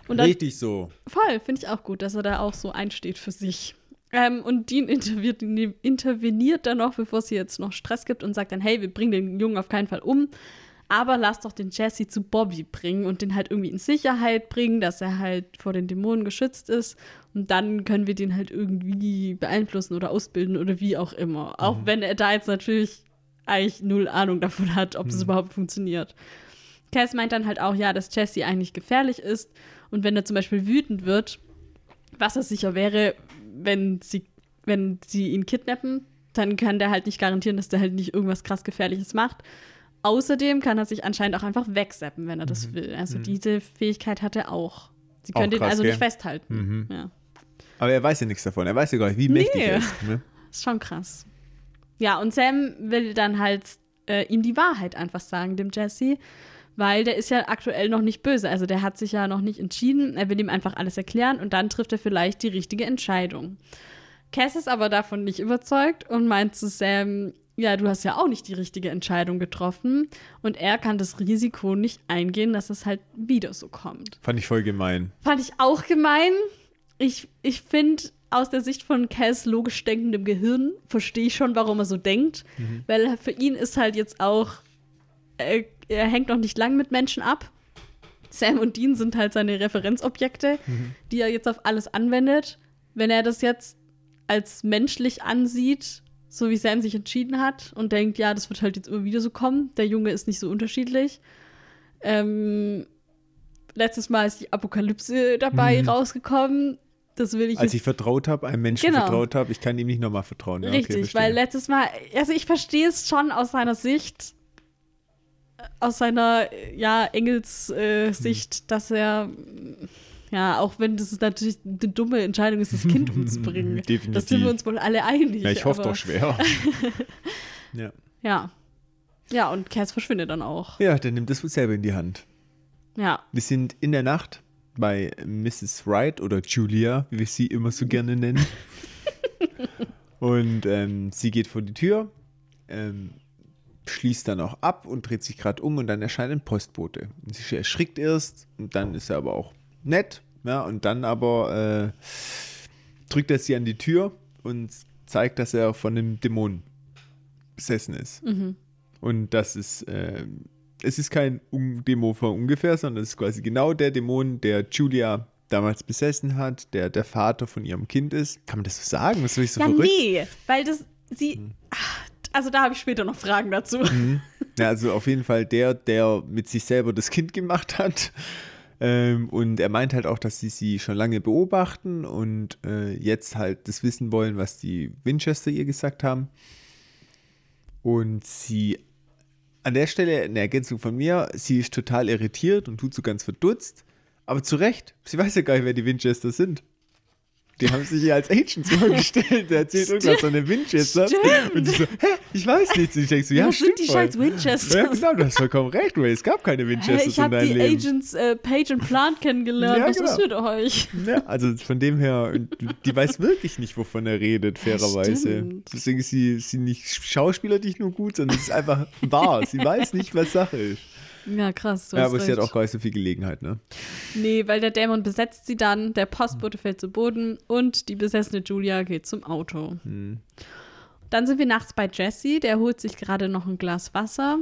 Und dann, Mhm. Richtig so. voll, finde ich auch gut, dass er da auch so einsteht für sich. Ähm, und Dean interveniert, dann noch, bevor es hier jetzt noch Stress gibt und sagt dann, hey, wir bringen den Jungen auf keinen Fall um, aber lass doch den Jesse zu Bobby bringen und den halt irgendwie in Sicherheit bringen, dass er halt vor den Dämonen geschützt ist. Und dann können wir den halt irgendwie beeinflussen oder ausbilden oder wie auch immer. Auch wenn er da jetzt natürlich eigentlich null Ahnung davon hat, ob das überhaupt funktioniert. Cass meint dann halt auch, ja, dass Jesse eigentlich gefährlich ist. Und wenn er zum Beispiel wütend wird, was er sicher wäre, wenn sie, wenn sie ihn kidnappen, dann kann der halt nicht garantieren, dass der halt nicht irgendwas krass Gefährliches macht. Außerdem kann er sich anscheinend auch einfach wegseppen, wenn er das will. Also diese Fähigkeit hat er auch. Sie können den also gell? nicht festhalten. Ja. Aber er weiß ja nichts davon. Er weiß ja gar nicht, wie mächtig er ist. Ne? *laughs* Ist schon krass. Ja, und Sam will dann halt äh, ihm die Wahrheit einfach sagen, dem Jesse, weil der ist ja aktuell noch nicht böse. Also der hat sich ja noch nicht entschieden. Er will ihm einfach alles erklären und dann trifft er vielleicht die richtige Entscheidung. Cass ist aber davon nicht überzeugt und meint zu Sam, ja, du hast ja auch nicht die richtige Entscheidung getroffen und er kann das Risiko nicht eingehen, dass es halt wieder so kommt. Fand ich voll gemein. Fand ich auch gemein. Ich, ich finde, aus der Sicht von Cass logisch denkendem Gehirn verstehe ich schon, warum er so denkt. Weil für ihn ist halt jetzt auch, äh, er hängt noch nicht lang mit Menschen ab. Sam und Dean sind halt seine Referenzobjekte, die er jetzt auf alles anwendet. Wenn er das jetzt als menschlich ansieht, so wie Sam sich entschieden hat und denkt, ja, das wird halt jetzt immer wieder so kommen. Der Junge ist nicht so unterschiedlich. Ähm, letztes Mal ist die Apokalypse dabei rausgekommen. Das will ich Als ich vertraut habe, einem Menschen Genau. vertraut habe, ich kann ihm nicht nochmal vertrauen. Ja, okay, Richtig, verstehe. weil letztes Mal, also ich verstehe es schon aus seiner Sicht, aus seiner, ja, Engels äh, dass er, ja, auch wenn das natürlich eine dumme Entscheidung ist, das Kind *laughs* umzubringen. Definitiv. Das sind wir uns wohl alle einig. ja, ich hoffe doch schwer. *laughs* ja. Ja. Ja, und Cass verschwindet dann auch. ja, der nimmt das wohl selber in die Hand. Ja. Wir sind in der Nacht bei Mrs. Wright oder Julia, wie wir sie immer so gerne nennen. *laughs* und ähm, sie geht vor die Tür, ähm, schließt dann auch ab und dreht sich gerade um und dann erscheint ein Postbote. Und sie erschrickt erst und dann ist er aber auch nett. Ja, und dann aber äh, drückt er sie an die Tür und zeigt, dass er von einem Dämon besessen ist. Und das ist, ähm, es ist kein Un- Demo von ungefähr, sondern es ist quasi genau der Dämon, der Julia damals besessen hat, der der Vater von ihrem Kind ist. Kann man das so sagen? Das ist so ja, verrückt. nee, weil das, sie, Hm. ach, also da habe ich später noch Fragen dazu. *laughs* Ja, also auf jeden Fall der, der mit sich selber das Kind gemacht hat. Ähm, und er meint halt auch, dass sie sie schon lange beobachten und äh, jetzt halt das wissen wollen, was die Winchester ihr gesagt haben. Und sie an der Stelle eine Ergänzung von mir, sie ist total irritiert und tut so ganz verdutzt. Aber zu Recht, sie weiß ja gar nicht, wer die Winchester sind. Die haben sich ja als Agents *laughs* vorgestellt. Der erzählt irgendwas von den Winchesters. Stimmt. Und sie so, hä, ich weiß nichts. Und ich denke so, ja, Was stimmt sind die voll. scheiß Winchesters? Ja, genau, du hast vollkommen recht, Ray. Es gab keine Hä, Winchesters ich in habe deinem die Leben. Agents äh, Page und Plant *laughs* kennengelernt. Ja, Was genau. ist mit euch? Ja, also von dem her, die weiß wirklich nicht, wovon er redet, fairerweise. stimmt. Deswegen ist sie, sie nicht Schauspieler nicht nur gut, sondern es ist einfach wahr. Sie weiß nicht, was Sache ist. Ja, krass. Ja, aber sie hat recht. auch gar nicht so viel Gelegenheit, ne? Nee, weil der Dämon besetzt sie dann, der Postbote fällt zu Boden und die besessene Julia geht zum Auto. Hm. Dann sind wir nachts bei Jesse, der holt sich gerade noch ein Glas Wasser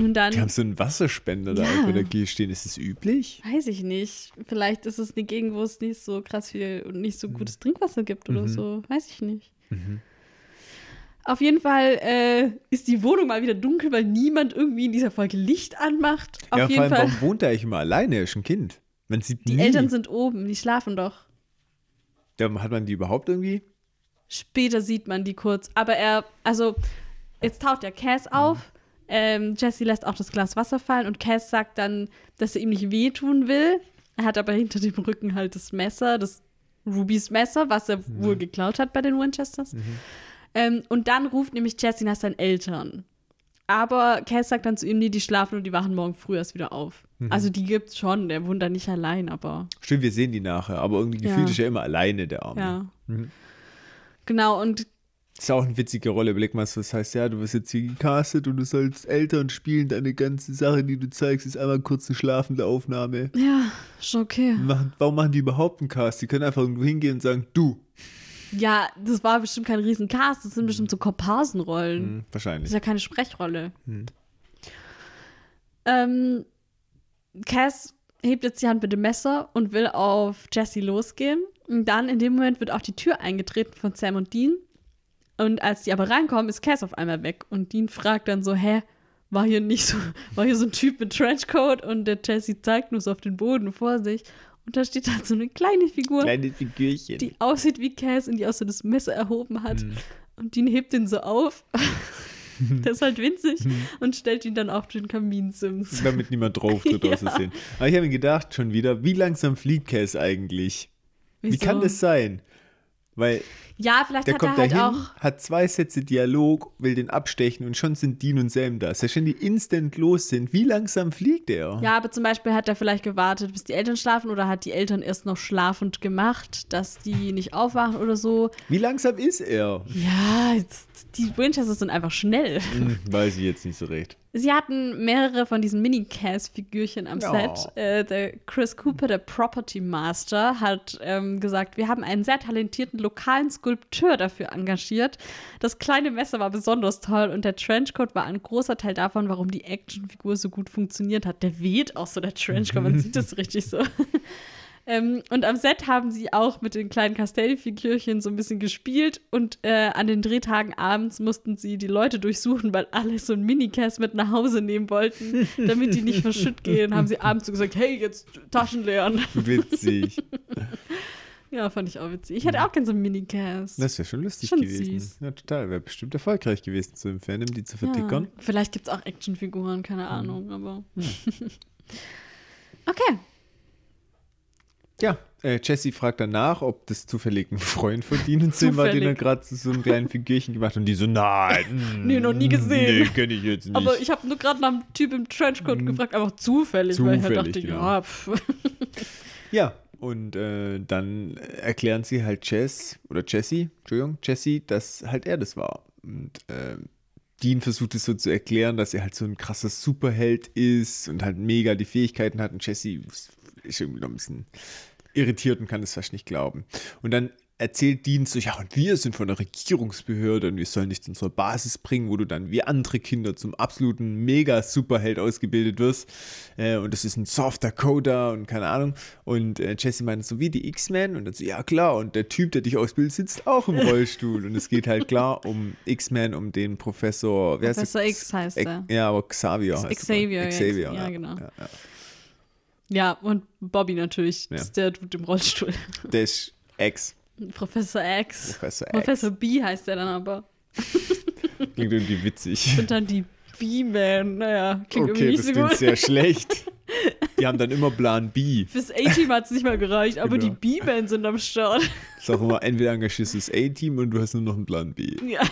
und dann, Die haben so einen Wasserspender da Ja. da hier stehen. Ist das üblich? weiß ich nicht, vielleicht ist es eine Gegend, wo es nicht so krass viel und nicht so gutes Trinkwasser gibt oder Mhm. so, weiß ich nicht. Auf jeden Fall äh, ist die Wohnung mal wieder dunkel, weil niemand irgendwie in dieser Folge Licht anmacht. Auf ja, vor jeden allem, Fall. warum wohnt er eigentlich immer alleine? Er ist ein Kind. Man sieht Die nie. Eltern sind oben, die schlafen doch. Ja, hat man die überhaupt irgendwie? Später sieht man die kurz. Aber er, also, jetzt taucht der Cass auf. Ähm, Jesse lässt auch das Glas Wasser fallen und Cass sagt dann, dass er ihm nicht wehtun will. Er hat aber hinter dem Rücken halt das Messer, das Rubys Messer, was er wohl geklaut hat bei den Winchesters. Ähm, und dann ruft nämlich Jesse nach seinen Eltern. Aber Cass sagt dann zu ihm, nee, die schlafen und die wachen morgen früh erst wieder auf. Also die gibt's schon, der wohnt da nicht allein, aber Stimmt, wir sehen die nachher, aber irgendwie Ja. gefühlt ist er immer alleine, der Arme. ja. Genau, und Das ist auch eine witzige Rolle. Überleg mal, das heißt, ja, du wirst jetzt hier gecastet und du sollst Eltern spielen. Deine ganze Sache, die du zeigst, ist einmal kurz eine schlafende Aufnahme. ja, schon okay. Warum machen die überhaupt einen Cast? Die können einfach irgendwo hingehen und sagen, du. Ja, das war bestimmt kein Riesencast, das sind bestimmt so Komparsenrollen. Hm, Das wahrscheinlich. ist ja keine Sprechrolle. Ähm, Cass hebt jetzt die Hand mit dem Messer und will auf Jesse losgehen. Und dann in dem Moment wird auch die Tür eingetreten von Sam und Dean. Und als die aber reinkommen, ist Cass auf einmal weg. Und Dean fragt dann so, hä, war hier nicht so, *laughs* war hier so ein Typ mit Trenchcoat? Und der Jesse zeigt nur so auf den Boden vor sich. Und da steht halt so eine kleine Figur Kleine Figürchen. die aussieht wie Cass und die auch so das Messer erhoben hat. Mhm. Und Dean hebt ihn so auf. *laughs* Der ist halt winzig Mhm. und stellt ihn dann auf den Kaminsims. *laughs* Damit niemand drauf tritt Ja. aus Versehen. Aber ich habe mir gedacht, schon wieder, wie langsam fliegt Cass eigentlich? Wie Wieso? kann das sein? Weil Ja, vielleicht der hat er kommt halt dahin, auch. hat zwei Sätze Dialog, will den abstechen und schon sind Dean und Sam da. Selbst wenn die instant los sind, wie langsam fliegt er? Ja, aber zum Beispiel hat er vielleicht gewartet, bis die Eltern schlafen oder hat die Eltern erst noch schlafend gemacht, dass die nicht aufwachen oder so. Wie langsam ist er? Ja, jetzt, die Winchesters sind einfach schnell. Hm, weiß ich jetzt nicht so recht. Sie hatten mehrere von diesen Mini-Cass-Figürchen am Ja. Set. Äh, der Chris Cooper, der Property Master, hat ähm, gesagt, wir haben einen sehr talentierten lokalen Skulpteur dafür engagiert. Das kleine Messer war besonders toll und der Trenchcoat war ein großer Teil davon, warum die Actionfigur so gut funktioniert hat. Der weht auch so, der Trenchcoat, man sieht das *laughs* richtig so. Ähm, und am Set haben sie auch mit den kleinen Castelli-Figürchen so ein bisschen gespielt und äh, an den Drehtagen abends mussten sie die Leute durchsuchen, weil alle so ein Minicast mit nach Hause nehmen wollten, damit die nicht verschütt gehen. Haben sie abends so gesagt, hey, jetzt Taschen leeren. Witzig. *laughs* Ja, fand ich auch witzig. Ich hätte auch gerne so ein Minicast. Das wäre schon lustig Schon gewesen. süß. Ja, total. Wäre bestimmt erfolgreich gewesen zu dem Fandom, die zu vertickern. Ja, vielleicht gibt es auch Actionfiguren, keine Hm. Ahnung, aber. *laughs* okay. Ja, äh, Jesse fragt danach, ob das zufällig ein Freund von sind, war, den er Zufällig. gerade zu so einem kleinen Figürchen gemacht hat. Und die so, nein. *laughs* Nee, noch nie gesehen. Nee, kenne ich jetzt nicht. Aber ich habe nur gerade nach einem Typ im Trenchcoat gefragt, einfach zufällig, weil ich halt Mhm. Zufällig, dachte, genau. ja, pff. Ja, und äh, dann erklären sie halt Jess, oder Jesse, Entschuldigung, Jesse, dass halt er das war. Und äh, Dean versucht es so zu erklären, dass er halt so ein krasser Superheld ist und halt mega die Fähigkeiten hat. Und Jesse ist irgendwie noch ein bisschen irritiert und kann es fast nicht glauben. Und dann erzählt Dean so, ja, und wir sind von der Regierungsbehörde und wir sollen dich zu unserer Basis bringen, wo du dann wie andere Kinder zum absoluten Mega-Superheld ausgebildet wirst. Äh, und das ist ein South Dakota und keine Ahnung. Und äh, Jesse meint so, wie die X-Men? Und dann so, ja klar, und der Typ, der dich ausbildet, sitzt auch im *laughs* Rollstuhl. und es geht halt klar um X-Men, um den Professor, wer Professor heißt X heißt Ex- er. Ja, aber Xavier heißt Xavier, er. ja, Xavier, ja, genau. Ja, ja. Ja, und Bobby natürlich, Ja. ist der Dude im Rollstuhl. Der ist X. Professor X. Professor X. Professor B heißt er dann aber. *laughs* Klingt irgendwie witzig. Und dann die B-Man. Naja, klingt Okay, irgendwie das nicht so klingt gut. sehr schlecht. *laughs* Die haben dann immer Plan B. Fürs A-Team hat es nicht mal gereicht, aber Genau. die B-Man sind am Start. *laughs* Ist auch immer, entweder engagierst du das A-Team und du hast nur noch einen Plan B. Ja.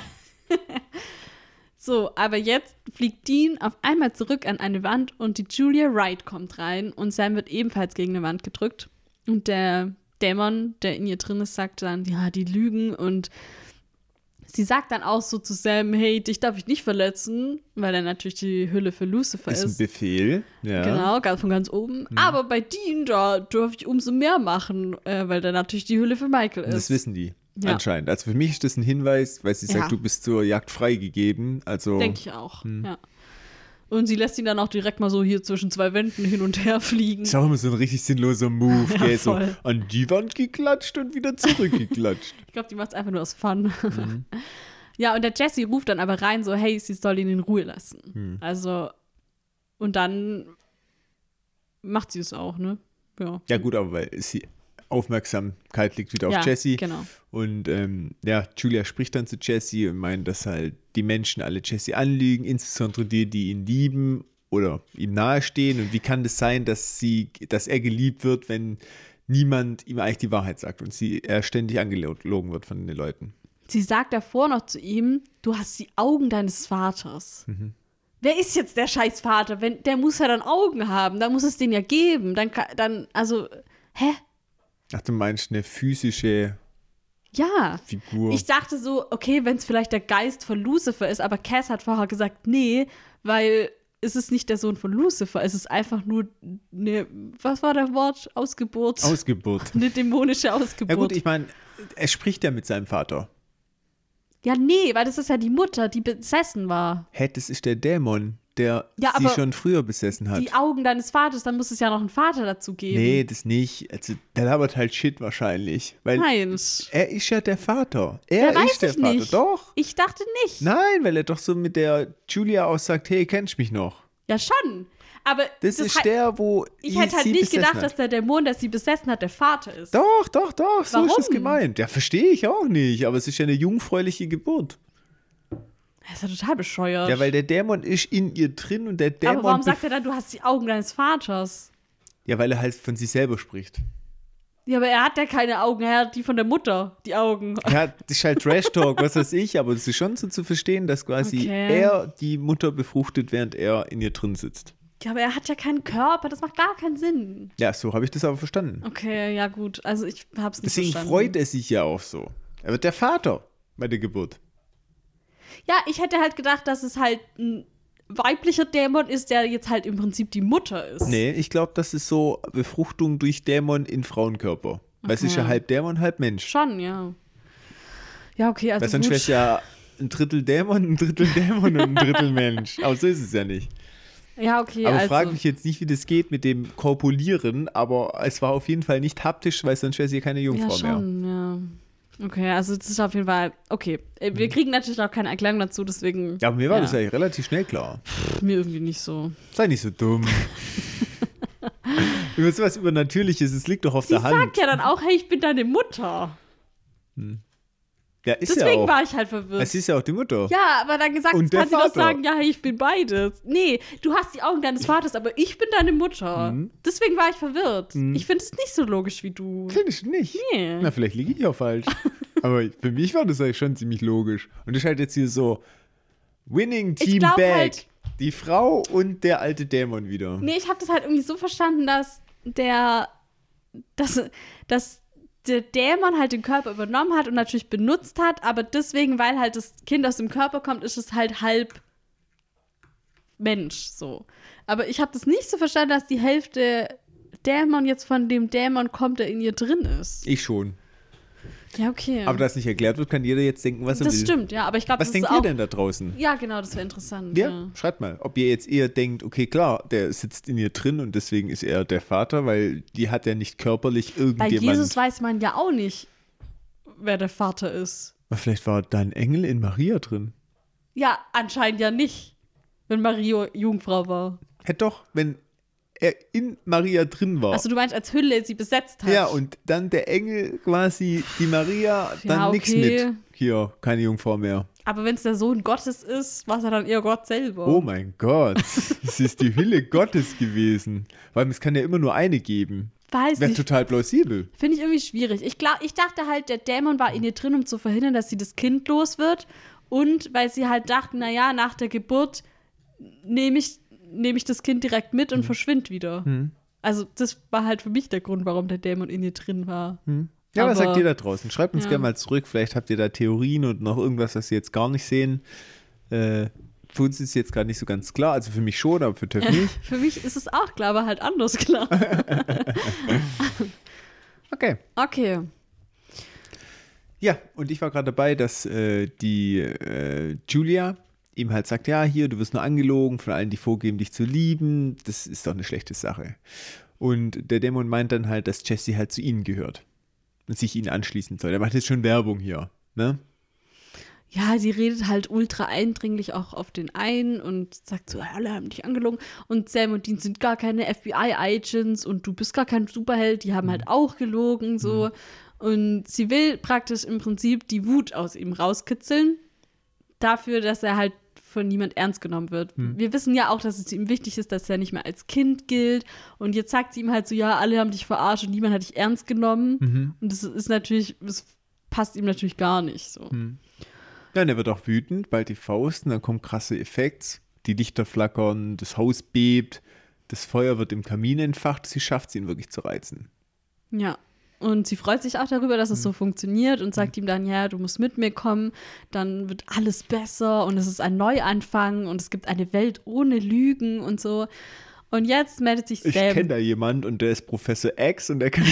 so, aber jetzt fliegt Dean auf einmal zurück an eine Wand und die Julia Wright kommt rein und Sam wird ebenfalls gegen eine Wand gedrückt. Und der Dämon, der in ihr drin ist, sagt dann, ja, die lügen und sie sagt dann auch so zu Sam, hey, dich darf ich nicht verletzen, weil er natürlich die Hülle für Lucifer Ist ein ist. Befehl. Ja. Genau, ganz von ganz oben. Aber bei Dean, da dürfte ich umso mehr machen, äh, weil der natürlich die Hülle für Michael ist. Das wissen die. Ja. Anscheinend. Also für mich ist das ein Hinweis, weil sie Ja. sagt, du bist zur Jagd freigegeben. Also Denke ich auch, Hm. ja. Und sie lässt ihn dann auch direkt mal so hier zwischen zwei Wänden hin und her fliegen. ist auch immer so ein richtig sinnloser Move, *laughs* Ja, gell? So an die Wand geklatscht und wieder zurückgeklatscht. *laughs* Ich glaube, die macht es einfach nur aus Fun. Mhm. *laughs* Ja, und der Jesse ruft dann aber rein, so, hey, sie soll ihn in Ruhe lassen. Hm. Also, und dann macht sie es auch, ne? Ja. ja gut, aber weil sie Aufmerksamkeit liegt wieder auf ja, Jesse. Genau. Und ähm, ja, Julia spricht dann zu Jesse und meint, dass halt die Menschen alle Jesse anlügen, insbesondere die, die ihn lieben oder ihm nahestehen. Und wie kann das sein, dass sie, dass er geliebt wird, wenn niemand ihm eigentlich die Wahrheit sagt und sie er ständig angelogen wird von den Leuten? Sie sagt davor noch zu ihm, du hast die Augen deines Vaters. Mhm. Wer ist jetzt der scheiß Vater? Wenn, der muss ja dann Augen haben, dann muss es den ja geben. Dann, dann also, hä? Ach, du meinst eine physische Ja. Figur. Ich dachte so, okay, wenn es vielleicht der Geist von Lucifer ist, aber Cass hat vorher gesagt, nee, weil es ist nicht der Sohn von Lucifer, es ist einfach nur eine, was war der Wort? Ausgeburt. Ausgeburt. *laughs* eine dämonische Ausgeburt. Ja gut, ich meine, er spricht ja mit seinem Vater. ja, nee, weil das ist ja die Mutter, die besessen war. Hä, das ist der Dämon, der Ja, sie schon früher besessen hat. Die Augen deines Vaters, dann muss es ja noch einen Vater dazu geben. Nee, das nicht. Also, der labert halt Shit wahrscheinlich. Weil Nein. er ist ja der Vater. Er Ja, ist der Vater. nicht. Doch. Ich dachte nicht. Nein, weil er doch so mit der Julia aussagt, hey, kennst mich noch? Ja, schon. Aber Das, ist hei- der, wo ich hätte halt nicht gedacht, hat. dass der Dämon, der sie besessen hat, der Vater ist. Doch, doch, doch, so ist es Warum? gemeint. Ja, verstehe ich auch nicht, aber es ist ja eine jungfräuliche Geburt. Das ist ja total bescheuert. Ja, weil der Dämon ist in ihr drin und der Dämon. Aber warum sagt er dann, du hast die Augen deines Vaters? Ja, weil er halt von sich selber spricht. Ja, aber er hat ja keine Augen, er hat die von der Mutter, die Augen. Ja, das ist halt Trash-Talk, was weiß ich, aber es ist schon so zu verstehen, dass quasi Okay. er die Mutter befruchtet, während er in ihr drin sitzt. Ja, aber er hat ja keinen Körper, das macht gar keinen Sinn. Ja, so habe ich das aber verstanden. Okay, ja gut, also ich hab's nicht Deswegen verstanden. freut er sich ja auch so. Er wird der Vater bei der Geburt. Ja, ich hätte halt gedacht, dass es halt ein weiblicher Dämon ist, der jetzt halt im Prinzip die Mutter ist. Nee, ich glaube, das ist so Befruchtung durch Dämon in Frauenkörper. Weil es ist ja halb Dämon, halb Mensch. Schon, ja. Ja, okay, also Weil sonst wäre es ja ein Drittel Dämon, ein Drittel Dämon und ein Drittel Mensch. *laughs* Aber so ist es ja nicht. Ja, okay, aber also. frag mich jetzt nicht, wie das geht mit dem Korpulieren, aber es war auf jeden Fall nicht haptisch, weil sonst wäre sie keine ja, Jungfrau mehr. schon, ja. Okay, also das ist auf jeden Fall, okay. Äh, Wir kriegen natürlich auch keine Erklärung dazu, deswegen Mhm. Ja, aber mir war Ja. das eigentlich relativ schnell klar. mir irgendwie nicht so. Sei nicht so dumm. *laughs* über sowas Übernatürliches, es liegt doch auf Sie der Hand. sagt ja dann auch, hey, ich bin deine Mutter. Ja, ist Deswegen ja auch. war ich halt verwirrt. Es ist ja auch die Mutter. Ja, aber dann gesagt, Und kann sie doch sagen, ja, ich bin beides. Nee, du hast die Augen deines Vaters, aber ich bin deine Mutter. Mhm. Deswegen war ich verwirrt. Ich finde es nicht so logisch wie du. Finde ich nicht. Nee. Na, vielleicht liege ich auch falsch. *laughs* Aber für mich war das eigentlich schon ziemlich logisch. Und das ist halt jetzt hier so: Winning Team Back. halt- die Frau und der alte Dämon wieder. Nee, ich habe das halt irgendwie so verstanden, dass der, dass, dass der Dämon halt den Körper übernommen hat und natürlich benutzt hat, aber deswegen, weil halt das Kind aus dem Körper kommt, ist es halt halb Mensch so. Aber ich habe das nicht so verstanden, dass die Hälfte Dämon jetzt von dem Dämon kommt, der in ihr drin ist. Ich schon. Ja, okay. Aber da es nicht erklärt wird, kann jeder jetzt denken, was er das will. stimmt, ja, aber ich glaube, Was das denkt ist ihr auch. denn da draußen? Ja, genau, das wäre interessant. Ja, Ja. schreibt mal, ob ihr jetzt eher denkt, okay, klar, der sitzt in ihr drin und deswegen ist er der Vater, weil die hat ja nicht körperlich Bei irgendjemand. Jesus weiß man ja auch nicht, wer der Vater ist. Aber Vielleicht war da ein Engel in Maria drin. Ja, anscheinend ja nicht, wenn Mario Jungfrau war. Ja, doch, wenn er in Maria drin war. Also du meinst, als Hülle sie besetzt hat. ja, und dann der Engel quasi, die Maria, dann Ja, nichts okay. mit. Hier, keine Jungfrau mehr. Aber wenn es der Sohn Gottes ist, war es ja dann eher Gott selber. Oh mein Gott, *laughs* es ist die Hülle Gottes gewesen. Weil es kann ja immer nur eine geben. Weiß Wäre nicht. total plausibel. Finde ich irgendwie schwierig. Ich, glaub, ich dachte halt, der Dämon war in ihr drin, um zu verhindern, dass sie das Kind los wird. Und weil sie halt dachten, naja, nach der Geburt nehme ich, nehm ich das Kind direkt mit Mhm. und verschwind wieder. Also das war halt für mich der Grund, warum der Dämon in ihr drin war. Ja, was Aber- sagt ihr da draußen? Schreibt uns Ja. gerne mal zurück. Vielleicht habt ihr da Theorien und noch irgendwas, was ihr jetzt gar nicht sehen. Äh, für uns ist jetzt gerade nicht so ganz klar. Also für mich schon, aber für Töff nicht. *laughs* Für mich ist es auch klar, aber halt anders klar. *laughs* Okay. Okay. Ja, und ich war gerade dabei, dass äh, die äh, Julia ihm halt sagt, ja, hier, du wirst nur angelogen von allen, die vorgeben, dich zu lieben. Das ist doch eine schlechte Sache. Und der Dämon meint dann halt, dass Jesse halt zu ihnen gehört und sich ihnen anschließen soll. Er macht jetzt schon Werbung hier, ne? Ja, sie redet halt ultra eindringlich auch auf den ein und sagt so, alle haben dich angelogen. Und Sam und Dean sind gar keine FBI-Agents und du bist gar kein Superheld, die haben halt auch gelogen, so. Und sie will praktisch im Prinzip die Wut aus ihm rauskitzeln, dafür, dass er halt von niemand ernst genommen wird. Wir wissen ja auch, dass es ihm wichtig ist, dass er nicht mehr als Kind gilt. Und jetzt sagt sie ihm halt so, ja, alle haben dich verarscht und niemand hat dich ernst genommen. Und das ist natürlich, das passt ihm natürlich gar nicht so. Ja, und er wird auch wütend, bald die Faust, und dann kommen krasse Effekte. Die Lichter flackern, das Haus bebt, das Feuer wird im Kamin entfacht. Sie schafft es, ihn wirklich zu reizen. Ja. Und sie freut sich auch darüber, dass es so funktioniert und sagt ihm dann, ja, du musst mit mir kommen, dann wird alles besser und es ist ein Neuanfang und es gibt eine Welt ohne Lügen und so. Und jetzt meldet sich Ich kenne Sam. da jemand und der ist Professor X und der kann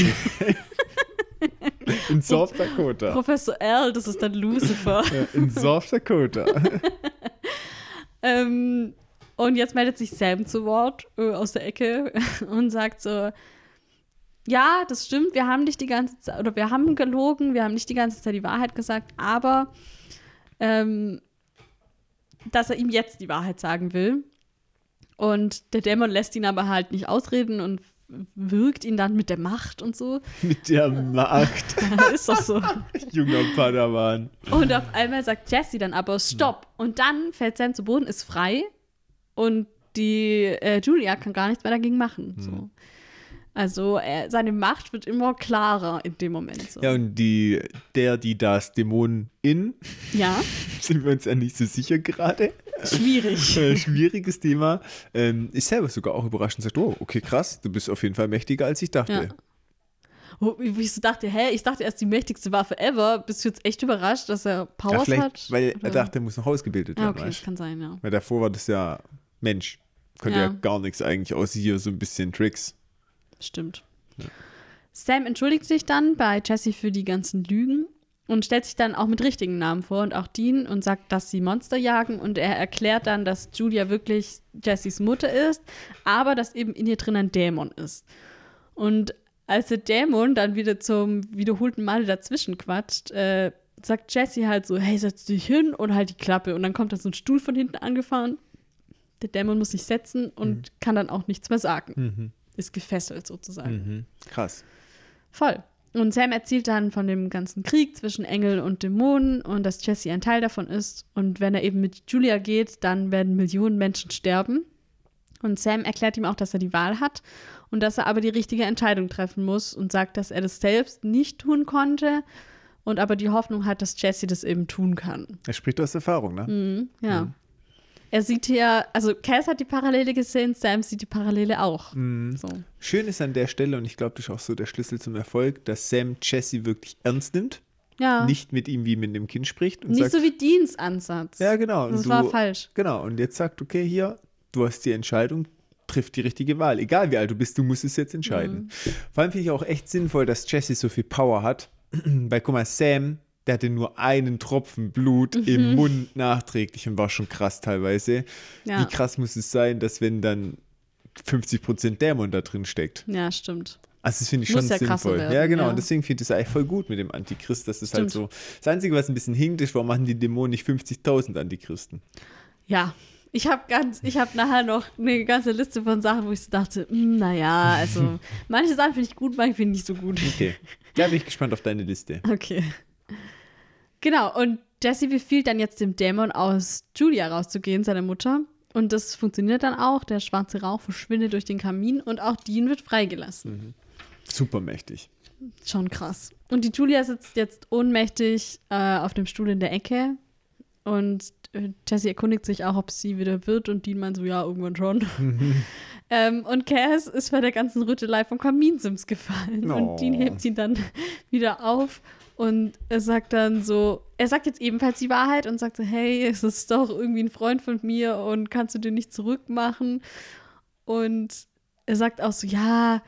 in *laughs* South Dakota. Professor L, das ist dann Lucifer. *laughs* In South Dakota. *laughs* ähm, und jetzt meldet sich Sam zu Wort äh, aus der Ecke und sagt so, ja, das stimmt, wir haben nicht die ganze Zeit, oder wir haben gelogen, wir haben nicht die ganze Zeit die Wahrheit gesagt, aber ähm, dass er ihm jetzt die Wahrheit sagen will. Und der Dämon lässt ihn aber halt nicht ausreden und wirkt ihn dann mit der Macht und so. Mit der Macht. *laughs* Ist doch so. *laughs* Junger Padawan. Und auf einmal sagt Jesse dann aber Stopp. Und dann fällt Sam zu Boden, ist frei. Und die äh, Julia kann gar nichts mehr dagegen machen. So. Also er, seine Macht wird immer klarer in dem Moment. So. Ja, und die, der, die das Dämonen in, Ja, *laughs* sind wir uns ja nicht so sicher gerade. schwierig. *laughs* Äh, schwieriges Thema. Ähm, ich selber sogar auch überrascht und sagt, oh, okay, krass, du bist auf jeden Fall mächtiger, als ich dachte. Ja. Wo wie ich so dachte, hä, ich dachte, er ist die mächtigste Waffe ever. Bist du jetzt echt überrascht, dass er Ja, Powers vielleicht, hat? weil er Oder? dachte, er muss noch ausgebildet Ah, werden. okay, das weißt? kann sein, ja. Weil davor war das ja Mensch. Konnte ja, Ja. gar nichts eigentlich, außer hier so ein bisschen Tricks. Stimmt. Sam entschuldigt sich dann bei Jesse für die ganzen Lügen und stellt sich dann auch mit richtigen Namen vor und auch Dean und sagt, dass sie Monster jagen und er erklärt dann, dass Julia wirklich Jessys Mutter ist, aber dass eben in ihr drin ein Dämon ist. Und als der Dämon dann wieder zum wiederholten Male dazwischen quatscht, äh, sagt Jessie halt so, hey, setz dich hin und halt die Klappe. Und dann kommt da so ein Stuhl von hinten angefahren. Der Dämon muss sich setzen und Mhm. kann dann auch nichts mehr sagen. Mhm. Ist gefesselt sozusagen. Mhm. Krass. Voll. Und Sam erzählt dann von dem ganzen Krieg zwischen Engel und Dämonen und dass Jesse ein Teil davon ist. Und wenn er eben mit Julia geht, dann werden Millionen Menschen sterben. Und Sam erklärt ihm auch, dass er die Wahl hat und dass er aber die richtige Entscheidung treffen muss und sagt, dass er das selbst nicht tun konnte und aber die Hoffnung hat, dass Jesse das eben tun kann. Er spricht aus Erfahrung, ne? Mhm, ja. Er sieht hier, also Cass hat die Parallele gesehen, Sam sieht die Parallele auch. Mhm. So. Schön ist an der Stelle, und ich glaube, das ist auch so der Schlüssel zum Erfolg, dass Sam Jesse wirklich ernst nimmt, Ja. nicht mit ihm wie mit einem Kind spricht und Nicht sagt, so wie Deans Ansatz. ja genau, Das du, war falsch. genau, und jetzt sagt, okay, hier, du hast die Entscheidung, triff die richtige Wahl, egal wie alt du bist, du musst es jetzt entscheiden. Vor allem finde ich auch echt sinnvoll, dass Jesse so viel Power hat, *clears throat* weil guck mal, Sam, der hatte nur einen Tropfen Blut im Mund nachträglich und war schon krass teilweise. Ja. Wie krass muss es sein, dass wenn dann 50% Dämon da drin steckt? Ja, stimmt. Also das finde ich Muss schon ja sinnvoll. werden, ja, genau. ja. Und deswegen finde ich es eigentlich voll gut mit dem Antichrist. Das ist halt Stimmt. so. Das Einzige, was ein bisschen hinkt, ist, warum machen die Dämonen nicht 50.000 Antichristen? Ja. Ich habe ganz, ich habe nachher noch eine ganze Liste von Sachen, wo ich so dachte, hm, naja, also *laughs* manche Sachen finde ich gut, manche finde ich nicht so gut. Okay. Da bin ich gespannt auf deine Liste. Okay. Genau, und Jesse befiehlt dann jetzt dem Dämon aus Julia rauszugehen, seiner Mutter. Und das funktioniert dann auch. Der schwarze Rauch verschwindet durch den Kamin und auch Dean wird freigelassen. Super mächtig. Schon krass. Und die Julia sitzt jetzt ohnmächtig äh, auf dem Stuhl in der Ecke. Und äh, Jessie erkundigt sich auch, ob sie wieder wird. Und Dean meint so, ja, irgendwann schon. *laughs* ähm, und Cass ist bei der ganzen Rüttelei vom Kaminsims gefallen. Oh. Und Dean hebt ihn dann *laughs* wieder auf. Und er sagt dann so, er sagt jetzt ebenfalls die Wahrheit und sagt so, hey, es ist doch irgendwie ein Freund von mir und kannst du den nicht zurückmachen? Und er sagt auch so, ja,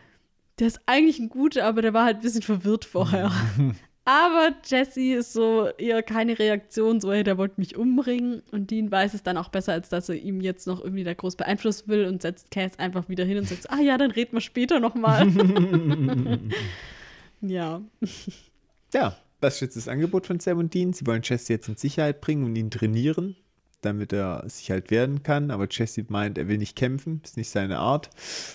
der ist eigentlich ein guter, aber der war halt ein bisschen verwirrt vorher. *laughs* aber Jesse ist so eher keine Reaktion, so, hey, der wollte mich umbringen. Und Dean weiß es dann auch besser, als dass er ihm jetzt noch irgendwie da groß beeinflussen will und setzt Cass einfach wieder hin und sagt, ah ja, dann reden wir später nochmal. *laughs* ja. Ja, das ist das Angebot von Sam und Dean. Sie wollen Jesse jetzt in Sicherheit bringen und ihn trainieren, damit er sich halt werden kann. Aber Jesse meint, er will nicht kämpfen, ist nicht seine Art.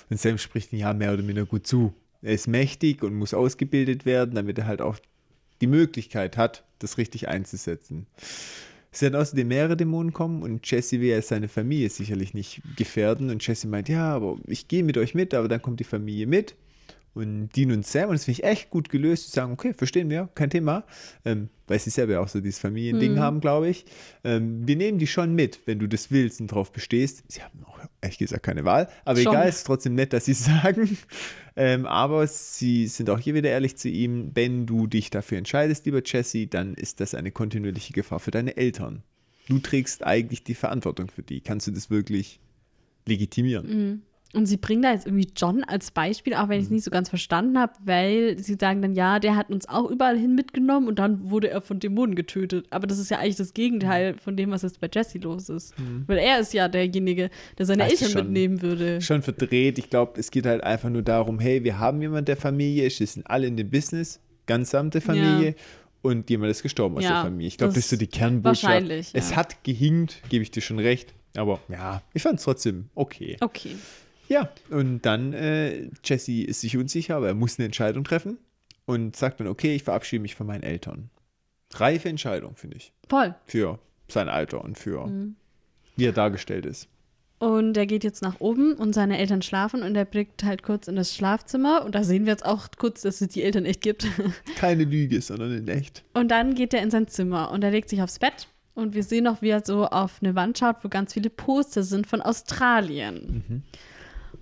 Und Sam spricht ihn ja mehr oder minder gut zu. Er ist mächtig und muss ausgebildet werden, damit er halt auch die Möglichkeit hat, das richtig einzusetzen. Es werden außerdem mehrere Dämonen kommen und Jesse will ja seine Familie sicherlich nicht gefährden. Und Jesse meint, ja, aber ich gehe mit euch mit, aber dann kommt die Familie mit. Und Dean und Sam, und das finde ich echt gut gelöst, die sagen, okay, verstehen wir, kein Thema, ähm, weil sie selber ja auch so dieses Familiending haben, glaube ich. Ähm, wir nehmen die schon mit, wenn du das willst und drauf bestehst. Sie haben auch ehrlich gesagt keine Wahl, aber Schon. egal, es ist trotzdem nett, dass sie es *laughs* sagen. Ähm, aber sie sind auch hier wieder ehrlich zu ihm, wenn du dich dafür entscheidest, lieber Jesse, dann ist das eine kontinuierliche Gefahr für deine Eltern. Du trägst eigentlich die Verantwortung für die. Kannst du das wirklich legitimieren? Und sie bringen da jetzt irgendwie John als Beispiel, auch wenn ich es nicht so ganz verstanden habe, weil sie sagen dann, ja, der hat uns auch überall hin mitgenommen und dann wurde er von Dämonen getötet. Aber das ist ja eigentlich das Gegenteil von dem, was jetzt bei Jesse los ist. Weil er ist ja derjenige, der seine Eltern schon- mitnehmen würde. schon verdreht. Ich glaube, es geht halt einfach nur darum, hey, wir haben jemanden, der Familie wir sind alle in dem Business, gesamte Familie und jemand ist gestorben aus Ja, der Familie. Ich glaube, das das ist so die Kernbotschaft. wahrscheinlich, Es ja. hat gehinkt, gebe ich dir schon recht, aber ja, ich fand es trotzdem okay. Okay. Ja, und dann, äh, Jesse ist sich unsicher, aber er muss eine Entscheidung treffen und sagt dann, okay, ich verabschiede mich von meinen Eltern. Reife Entscheidung, finde ich, Voll. für sein Alter und für Mhm. wie er dargestellt ist. Und er geht jetzt nach oben und seine Eltern schlafen und er blickt halt kurz in das Schlafzimmer und da sehen wir jetzt auch kurz, dass es die Eltern echt gibt. *laughs* Keine Lüge, sondern in echt. Und dann geht er in sein Zimmer und er legt sich aufs Bett und wir sehen noch, wie er so auf eine Wand schaut, wo ganz viele Poster sind von Australien.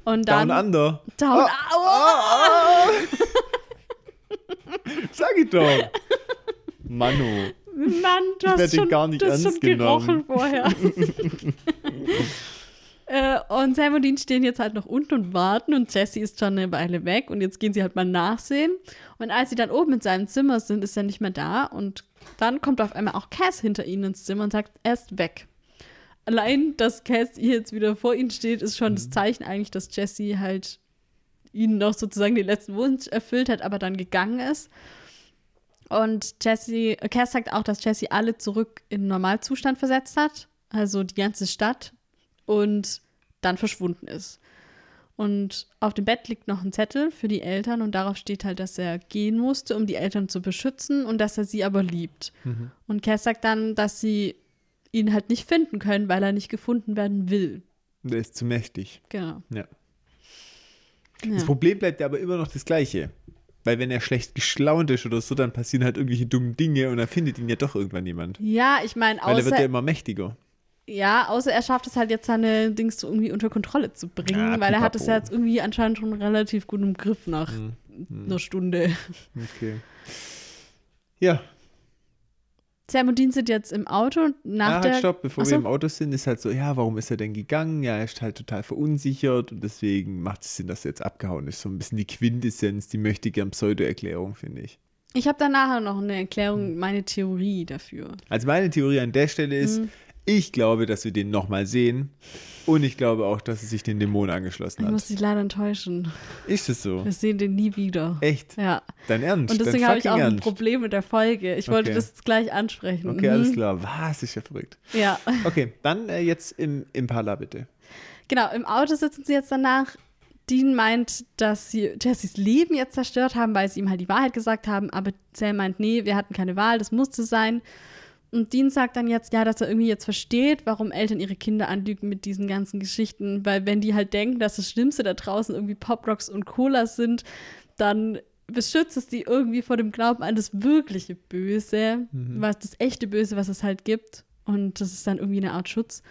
Und dann Down Under. Down Ah, *laughs* Sag ich doch. Manu. Mann, du hast schon, gar nicht du hast ernst schon gerochen genommen. vorher. *laughs* äh, und Sam und Dean stehen jetzt halt noch unten und warten und Jessie ist schon eine Weile weg und jetzt gehen sie halt mal nachsehen. Und als sie dann oben in seinem Zimmer sind, ist er nicht mehr da und dann kommt auf einmal auch Cass hinter ihnen ins Zimmer und sagt, er ist weg. Allein, dass Cass jetzt wieder vor ihnen steht, ist schon das Zeichen eigentlich, dass Jesse halt ihnen noch sozusagen den letzten Wunsch erfüllt hat, aber dann gegangen ist. Und Jesse, Cass sagt auch, dass Jesse alle zurück in Normalzustand versetzt hat, also die ganze Stadt, und dann verschwunden ist. Und auf dem Bett liegt noch ein Zettel für die Eltern und darauf steht halt, dass er gehen musste, um die Eltern zu beschützen und dass er sie aber liebt. Und Cass sagt dann, dass sie ihn halt nicht finden können, weil er nicht gefunden werden will. Der ist zu mächtig. Genau. Ja. Ja. Das Problem bleibt ja aber immer noch das gleiche. Weil wenn er schlecht geschlaunt ist oder so, dann passieren halt irgendwelche dummen Dinge und dann findet ihn ja doch irgendwann jemand. Ja, ich meine, Weil er wird ja außer, immer mächtiger. ja, außer er schafft es halt jetzt seine Dings so irgendwie unter Kontrolle zu bringen, Ja, weil er hat es ja jetzt irgendwie anscheinend schon relativ gut im Griff nach Mhm. einer Stunde. Okay. Ja, Sam und Dean sind jetzt im Auto nach ah, der. halt stopp, bevor Ach wir im Auto sind, ist halt so, ja, warum ist er denn gegangen? Ja, er ist halt total verunsichert und deswegen macht es Sinn, dass er jetzt abgehauen ist. So ein bisschen die Quintessenz, die möchte gern Pseudo-Erklärung, finde ich. Ich habe dann nachher noch eine Erklärung, meine Theorie dafür. Also meine Theorie an der Stelle ist, Mhm. Ich glaube, dass wir den nochmal sehen und ich glaube auch, dass er sich den Dämonen angeschlossen Ich muss hat. dich leider enttäuschen. Ist es so? Wir sehen den nie wieder. Echt? Ja. Dein Ernst? Und deswegen habe ich auch ein? Problem mit der Folge. Ich wollte Okay. das jetzt gleich ansprechen. Okay, Mhm. alles klar. Was? Ist ja verrückt. Ja. Okay, dann äh, jetzt im Impala bitte. Genau, im Auto sitzen sie jetzt danach. Dean meint, dass sie Jessys Leben jetzt zerstört haben, weil sie ihm halt die Wahrheit gesagt haben. Aber Sam meint, nee, wir hatten keine Wahl, das musste sein. Und Dean sagt dann jetzt, ja, dass er irgendwie jetzt versteht, warum Eltern ihre Kinder anlügen mit diesen ganzen Geschichten. Weil wenn die halt denken, dass das Schlimmste da draußen irgendwie Poprocks und Cola sind, dann beschützt es die irgendwie vor dem Glauben an das wirkliche Böse, was das echte Böse, was es halt gibt. Und das ist dann irgendwie eine Art Schutz.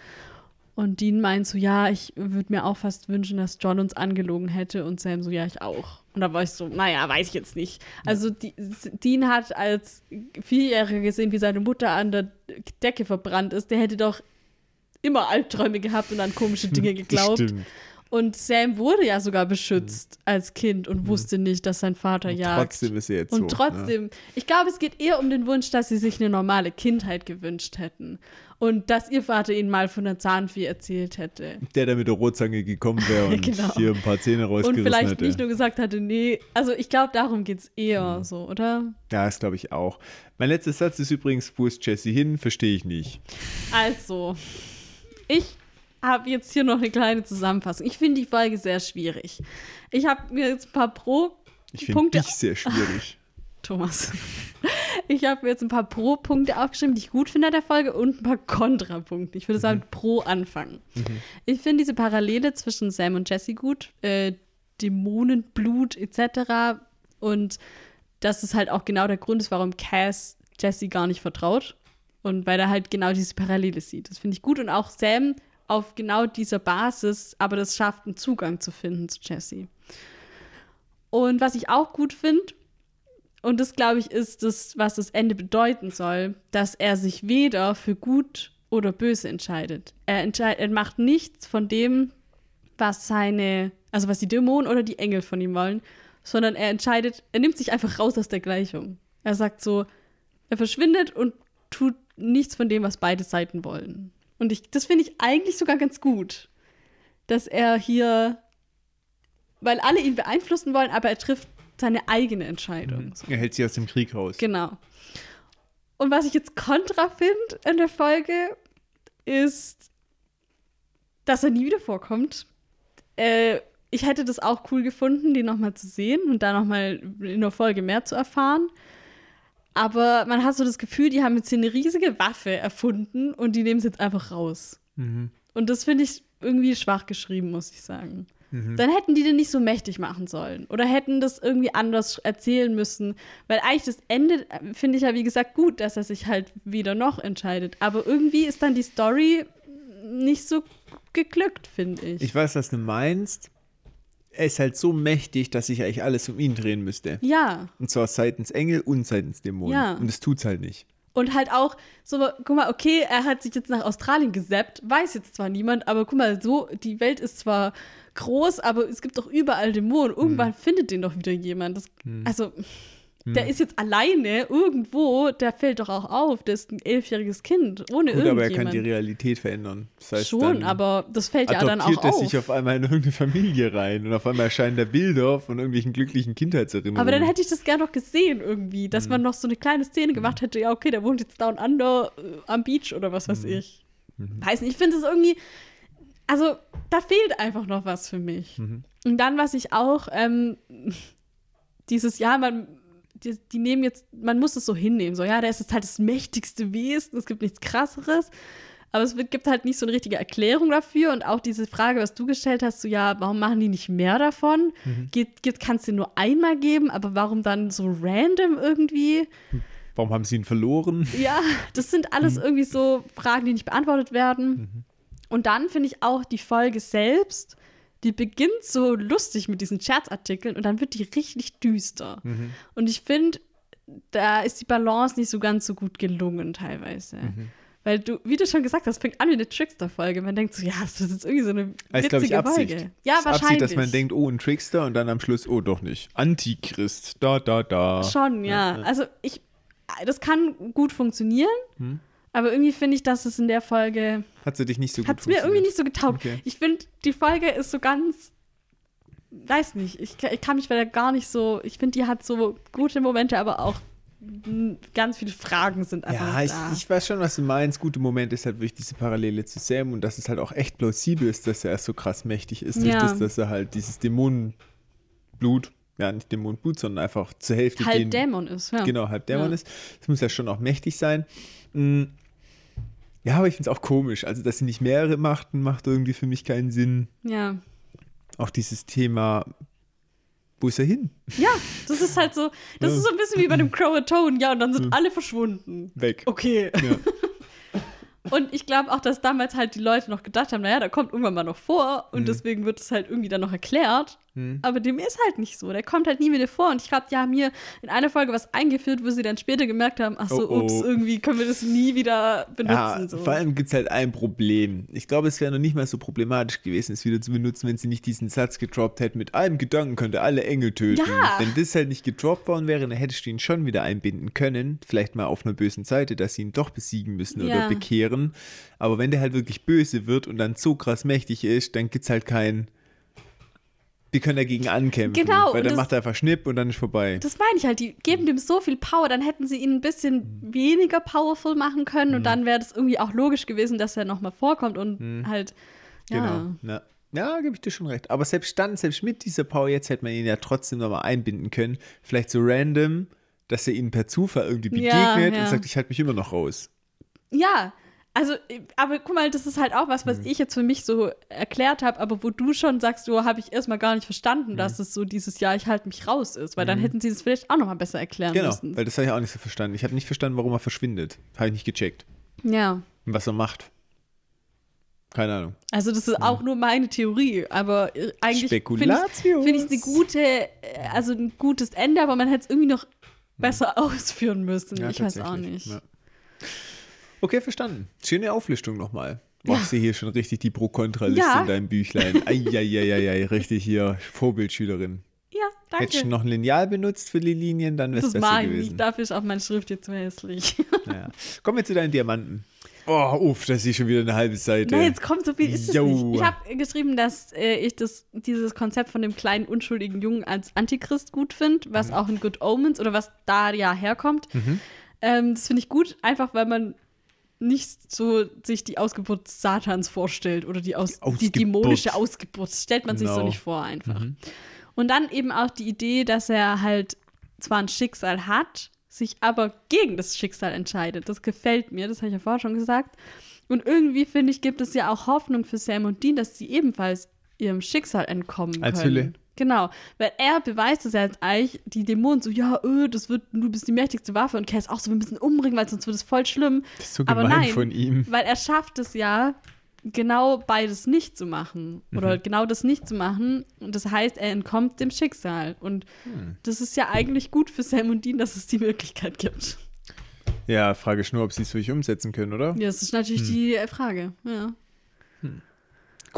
Und Dean meint so, ja, ich würde mir auch fast wünschen, dass John uns angelogen hätte. Und Sam so, ja, ich auch. Und da war ich so, naja, weiß ich jetzt nicht. Also die, Dean hat als Vierjähriger gesehen, wie seine Mutter an der Decke verbrannt ist. Der hätte doch immer Albträume gehabt und an komische Dinge *laughs* geglaubt. Stimmt. Und Sam wurde ja sogar beschützt als Kind und wusste nicht, dass sein Vater Und jagt. trotzdem ist er jetzt so. Und trotzdem, ich glaube, es geht eher um den Wunsch, dass sie sich eine normale Kindheit gewünscht hätten. Und dass ihr Vater ihnen mal von der Zahnfee erzählt hätte. Ja. Der, der mit der Rotzange gekommen wäre *laughs* und Genau. hier ein paar Zähne Und rausgerissen vielleicht hätte. nicht nur gesagt hatte, nee. Also ich glaube, darum geht es eher so, oder? ja, das glaube ich auch. Mein letzter Satz ist übrigens, wo ist Jesse hin? Verstehe ich nicht. Also, ich habe jetzt hier noch eine kleine Zusammenfassung. Ich finde die Folge sehr schwierig. Ich habe mir jetzt ein paar Pro Ich finde dich sehr schwierig. *laughs* Thomas. Ich habe mir jetzt ein paar Pro-Punkte aufgeschrieben, die ich gut finde an der Folge und ein paar Kontrapunkte. Ich würde sagen, Pro anfangen. Ich finde diese Parallele zwischen Sam und Jesse gut. Äh, Dämonenblut etc. Und dass es halt auch genau der Grund ist, warum Cass Jesse gar nicht vertraut. Und weil er halt genau diese Parallele sieht. Das finde ich gut. Und auch Sam auf genau dieser Basis, aber das schafft, einen Zugang zu finden zu Jesse. Und was ich auch gut finde, und das, glaube ich, ist das, was das Ende bedeuten soll, dass er sich weder für gut oder böse entscheidet. Er, entscheid er macht nichts von dem, was seine, also was die Dämonen oder die Engel von ihm wollen, sondern er entscheidet, er nimmt sich einfach raus aus der Gleichung. Er sagt so, er verschwindet und tut nichts von dem, was beide Seiten wollen. Und ich, das finde ich eigentlich sogar ganz gut, dass er hier, weil alle ihn beeinflussen wollen, aber er trifft seine eigene Entscheidung. So. Er hält sie aus dem Krieg raus. Genau. Und was ich jetzt kontra finde in der Folge, ist, dass er nie wieder vorkommt. Äh, ich hätte das auch cool gefunden, den nochmal zu sehen und da nochmal in der Folge mehr zu erfahren. Aber man hat so das Gefühl, die haben jetzt hier eine riesige Waffe erfunden und die nehmen es jetzt einfach raus. Und das finde ich irgendwie schwach geschrieben, muss ich sagen. Dann hätten die den nicht so mächtig machen sollen. Oder hätten das irgendwie anders erzählen müssen. Weil eigentlich das Ende äh, finde ich ja, wie gesagt, gut, dass er sich halt wieder noch entscheidet. Aber irgendwie ist dann die Story nicht so geglückt, finde ich. Ich weiß, was du meinst. Er ist halt so mächtig, dass sich eigentlich alles um ihn drehen müsste. ja. Und zwar seitens Engel und seitens Dämonen. Ja. Und das tut's halt nicht. Und halt auch so, guck mal, okay, er hat sich jetzt nach Australien gesappt, weiß jetzt zwar niemand, aber guck mal, so, die Welt ist zwar groß, aber es gibt doch überall Dämonen. Irgendwann findet den doch wieder jemand. Das, Also, Der ist jetzt alleine irgendwo, der fällt doch auch auf. Der ist ein elfjähriges Kind, ohne Gut, aber er kann irgendjemand. die Realität verändern. Das heißt, Schon, aber das fällt ja dann auch adoptiert er auf. sich auf einmal in irgendeine Familie rein und auf einmal erscheinen da Bilder von irgendwelchen glücklichen Kindheitserinnerungen. Aber dann hätte ich das gerne noch gesehen irgendwie, dass Mhm. man noch so eine kleine Szene gemacht hätte. Ja, okay, der wohnt jetzt down under äh, am Beach oder was Mhm. weiß ich. Weiß nicht, ich finde es irgendwie, also da fehlt einfach noch was für mich. Mhm. Und dann, was ich auch, ähm, *laughs* dieses Jahr, man, die, die nehmen jetzt, man muss es so hinnehmen, so, ja, der ist jetzt halt das mächtigste Wesen, es gibt nichts krasseres. Aber es gibt halt nicht so eine richtige Erklärung dafür. Und auch diese Frage, was du gestellt hast, so ja, warum machen die nicht mehr davon? Geht, geht, kannst du nur einmal geben, aber warum dann so random irgendwie? Warum haben sie ihn verloren? Ja, das sind alles Mhm. irgendwie so Fragen, die nicht beantwortet werden. Und dann finde ich auch die Folge selbst, die beginnt so lustig mit diesen Scherzartikeln und dann wird die richtig düster. Mhm. Und ich finde, da ist die Balance nicht so ganz so gut gelungen teilweise. Mhm. Weil du, wie du schon gesagt hast, fängt an wie eine Trickster-Folge. Man denkt so, ja, das ist jetzt irgendwie so eine ich, witzige Absicht. Folge. Ja, Das ist wahrscheinlich. Absicht, dass man denkt, oh, ein Trickster und dann am Schluss, oh, doch nicht. Antichrist, da, da, da. Schon, ja. Also ich, das kann gut funktionieren, Hm. Aber irgendwie finde ich, dass es in der Folge Hat sie dich nicht so gut hat es mir irgendwie nicht so getaugt. Okay. Ich finde, die Folge ist so ganz, weiß nicht, ich, ich kann mich bei der gar nicht so, ich finde, die hat so gute Momente, aber auch ganz viele Fragen sind einfach Ja, ich, da. ich weiß schon, was du meinst. Gute Moment ist halt wirklich diese Parallele zu Sam und dass es halt auch echt plausibel ist, dass er so krass mächtig ist. Durch Ja. das, dass er halt dieses Dämonenblut, ja, nicht Dämonenblut, sondern einfach zur Hälfte halb den, Dämon ist, ja. Genau, halb Dämon Ja. ist. Das muss ja schon auch mächtig sein. Mm. Ja, aber ich finde es auch komisch. Also, dass sie nicht mehrere machten, macht irgendwie für mich keinen Sinn. Ja. Auch dieses Thema, wo ist er hin? ja, das ist halt so, das Ja. ist so ein bisschen wie bei dem Crow-Tone, ja, und dann sind alle verschwunden. Weg. Okay. Ja. *laughs* Und ich glaube auch, dass damals halt die Leute noch gedacht haben, naja, der kommt irgendwann mal noch vor und deswegen wird es halt irgendwie dann noch erklärt. Hm. Aber dem ist halt nicht so. Der kommt halt nie wieder vor. Und ich glaube, die haben hier in einer Folge was eingeführt, wo sie dann später gemerkt haben, ach so, Oh, oh. ups, irgendwie können wir das nie wieder benutzen. Ja, so. vor allem gibt es halt ein Problem. Ich glaube, es wäre noch nicht mal so problematisch gewesen, es wieder zu benutzen, wenn sie nicht diesen Satz gedroppt hätten, mit einem Gedanken könnte alle Engel töten. Ja. Wenn das halt nicht gedroppt worden wäre, dann hättest du ihn schon wieder einbinden können. Vielleicht mal auf einer bösen Seite, dass sie ihn doch besiegen müssen Ja. oder bekehren. Aber wenn der halt wirklich böse wird und dann so krass mächtig ist, dann gibt es halt kein. Wir können dagegen ankämpfen. Genau, Weil dann das- macht er einfach Schnipp und dann ist vorbei. das meine ich halt, die geben dem so viel Power, dann hätten sie ihn ein bisschen weniger powerful machen können Mhm. und dann wäre das irgendwie auch logisch gewesen, dass er nochmal vorkommt und halt, ja. Genau. Ja, ja gebe ich dir schon recht. Aber selbst dann, selbst mit dieser Power jetzt hätte man ihn ja trotzdem nochmal einbinden können. Vielleicht so random, dass er ihnen per Zufall irgendwie begegnet Ja, ja. und sagt, ich halte mich immer noch raus. Ja, also, aber guck mal, das ist halt auch was, Mhm. was ich jetzt für mich so erklärt habe, aber wo du schon sagst, so habe ich erstmal gar nicht verstanden, Mhm. dass es so dieses Jahr, ich halte mich raus ist, weil dann hätten sie es vielleicht auch nochmal besser erklären Genau, müssen. weil das habe ich auch nicht so verstanden. Ich habe nicht verstanden, warum er verschwindet. Habe ich nicht gecheckt. Ja, Und was er macht. Keine Ahnung. also das ist auch nur meine Theorie, aber äh, eigentlich finde ich find es eine gute, äh, also ein gutes Ende, aber man hätte es irgendwie noch besser *laughs* ausführen müssen. Mhm. Ja, ich weiß auch nicht. Ja. Okay, verstanden. Schöne Auflistung nochmal. Machst du hier schon richtig die Pro-Kontra-Liste Ja. in deinem Büchlein. Eieieiei, richtig hier Vorbildschülerin. Ja, Hättest danke. du noch ein Lineal benutzt für die Linien, dann wäre es Das besser mag ich gewesen. nicht, dafür ist auch meine Schrift jetzt zu hässlich. Naja. Kommen wir zu deinen Diamanten. Oh, uff, das ist schon wieder eine halbe Seite. Nein, jetzt kommt so viel, ist es nicht. Ich habe geschrieben, dass äh, ich das, dieses Konzept von dem kleinen, unschuldigen Jungen als Antichrist gut finde, Mhm. was auch in Good Omens oder was da ja herkommt. Ähm, das finde ich gut, einfach weil man nicht so sich die Ausgeburt Satans vorstellt oder die, Aus die Ausgeburt. dämonische Ausgeburt. Stellt man sich so Genau. nicht vor einfach. Und dann eben auch die Idee, dass er halt zwar ein Schicksal hat, sich aber gegen das Schicksal entscheidet. Das gefällt mir, das habe ich ja vorher schon gesagt. Und irgendwie, finde ich, gibt es ja auch Hoffnung für Sam und Dean, dass sie ebenfalls ihrem Schicksal entkommen Als können. Hülle. Genau, weil er beweist es ja jetzt eigentlich, die Dämonen so, ja, öh, das wird, du bist die mächtigste Waffe und Cass auch so, wir müssen umbringen, weil sonst wird es voll schlimm. Das ist so Aber gemein nein, von ihm. weil er schafft es ja, genau beides nicht zu machen. Oder Mhm. genau das nicht zu machen. Und das heißt, er entkommt dem Schicksal. Und Hm. das ist ja eigentlich gut für Sam und Dean, dass es die Möglichkeit gibt. Ja, Frage ist nur, ob sie es wirklich umsetzen können, oder? Ja, das ist natürlich Hm. die äh, Frage. Ja.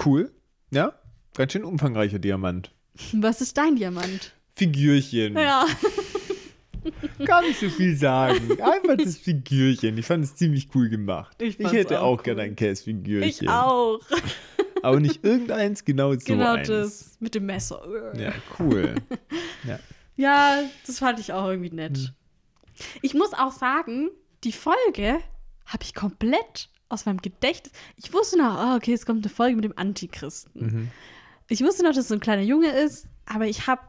Cool. Ja, ganz schön umfangreicher Diamant. Was ist dein Diamant? Figürchen. Ja. *laughs* Gar nicht so viel sagen. Einfach das Figürchen. Ich fand es ziemlich cool gemacht. Ich Ich, hätte auch auch gerne cool. ein Käsefigürchen. Ich auch. *laughs* Aber nicht irgendeins, genau so genau eins. das. Mit dem Messer. Ja, cool. *laughs* ja. Ja, das fand ich auch irgendwie nett. Hm. Ich muss auch sagen, die Folge habe ich komplett aus meinem Gedächtnis. Ich wusste noch, ah, okay, es kommt eine Folge mit dem Antichristen. Mhm. Ich wusste noch, dass es so ein kleiner Junge ist, aber ich habe,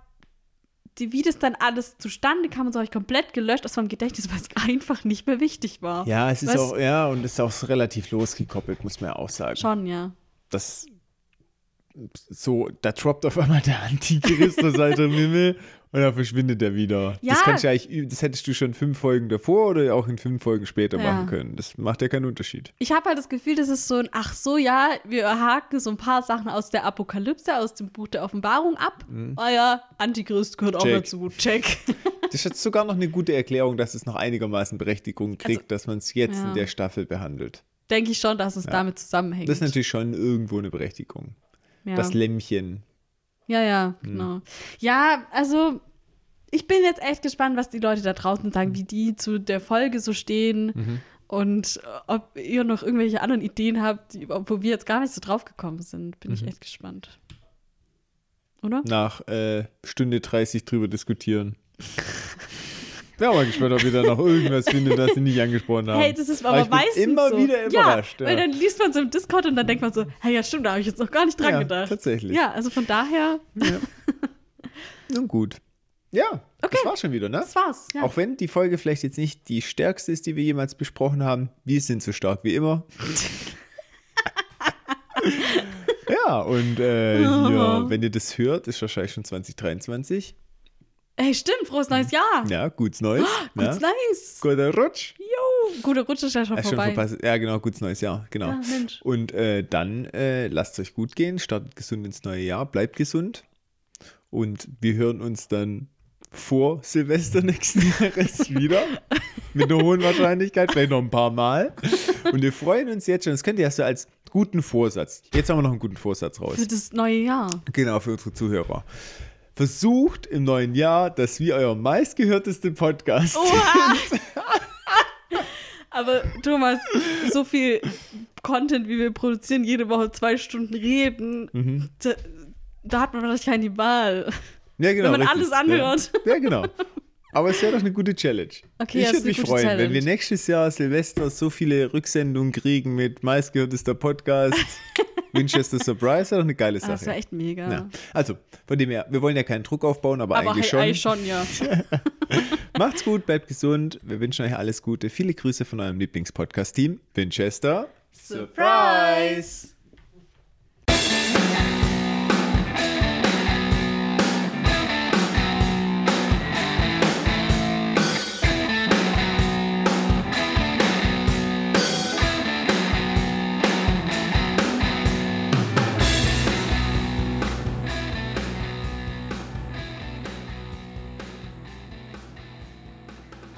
wie das dann alles zustande kam und so, habe ich komplett gelöscht aus meinem Gedächtnis, weil es *laughs* einfach nicht mehr wichtig war. Ja, es ist Was- auch, ja, und es ist auch relativ losgekoppelt, muss man ja auch sagen. Schon, ja. Das so, da droppt auf einmal der *laughs* Antichrist aus altem Himmel und dann verschwindet er wieder. Ja. Das kannst du eigentlich, das hättest du schon fünf Folgen davor oder auch in fünf Folgen später Ja. machen können. Das macht ja keinen Unterschied. Ich habe halt das Gefühl, das ist so ein, ach so, ja, wir haken so ein paar Sachen aus der Apokalypse, aus dem Buch der Offenbarung ab. Ah ja, Antichrist gehört auch Mhm. Check. dazu. Check. *laughs* Das ist sogar noch eine gute Erklärung, dass es noch einigermaßen Berechtigung kriegt, Also, dass man es jetzt ja. in der Staffel behandelt. Denke ich schon, dass es damit zusammenhängt. Das ist natürlich schon irgendwo eine Berechtigung. Das Lämmchen. Ja, ja, Hm. genau. Ja, also ich bin jetzt echt gespannt, was die Leute da draußen sagen, wie die zu der Folge so stehen Mhm. und äh, ob ihr noch irgendwelche anderen Ideen habt, wo wir jetzt gar nicht so drauf gekommen sind. Bin Mhm. ich echt gespannt. Oder? Nach äh, Stunde 30 drüber diskutieren. *laughs* Bin auch mal gespannt, ob ihr da noch irgendwas findet, das sie nicht angesprochen haben. Hey, das ist Aber aber, ich bin meistens immer so. wieder überrascht, Ja, ja. weil dann liest man so im Discord und dann denkt man so, hey, ja stimmt, da habe ich jetzt noch gar nicht dran Ja, gedacht. tatsächlich. Ja, also von daher, Nun gut. Ja, Okay. das war's schon wieder, ne? das war's. Ja. Auch wenn die Folge vielleicht jetzt nicht die stärkste ist, die wir jemals besprochen haben, wir sind so stark wie immer. *laughs* ja, und äh, hier, wenn ihr das hört, ist wahrscheinlich schon 2023. Hey, stimmt, frohes neues Jahr. Ja, gutes Neues. Gutes ja. Nice. Guter Rutsch. Jo, guter Rutsch ist ja schon Ja, schon vorbei. vorbei. Ja, genau, gutes neues Jahr, genau. Mensch. Und äh, dann äh, lasst euch gut gehen, startet gesund ins neue Jahr, bleibt gesund. Und wir hören uns dann vor Silvester *laughs* nächsten Jahres wieder. Mit einer hohen Wahrscheinlichkeit, vielleicht noch ein paar Mal. Und wir freuen uns jetzt schon, das könnt ihr ja so als guten Vorsatz. Jetzt haben wir noch einen guten Vorsatz raus. Für das neue Jahr. Genau, für unsere Zuhörer. Versucht im neuen Jahr, dass wir euer meistgehörteste Podcast Oha. *laughs* Aber Thomas, so viel Content, wie wir produzieren, jede Woche zwei Stunden reden, Mhm. da, da hat man wahrscheinlich keine Wahl. Ja, genau. Wenn man richtig. alles anhört. Ja, ja genau. Aber es wäre doch eine gute Challenge. Okay, ich würde mich freuen, wenn Challenge. wir nächstes Jahr Silvester so viele Rücksendungen kriegen mit meistgehörtester Podcast, *laughs* Winchester Surprise, wäre doch eine geile Ah, Das Sache. wäre echt mega. ja. Also, von dem her, wir wollen ja keinen Druck aufbauen, aber, Aber eigentlich schon. eigentlich schon, ja. *laughs* Macht's gut, bleibt gesund. Wir wünschen euch alles Gute. Viele Grüße von eurem Lieblingspodcast-Team, Winchester. Surprise!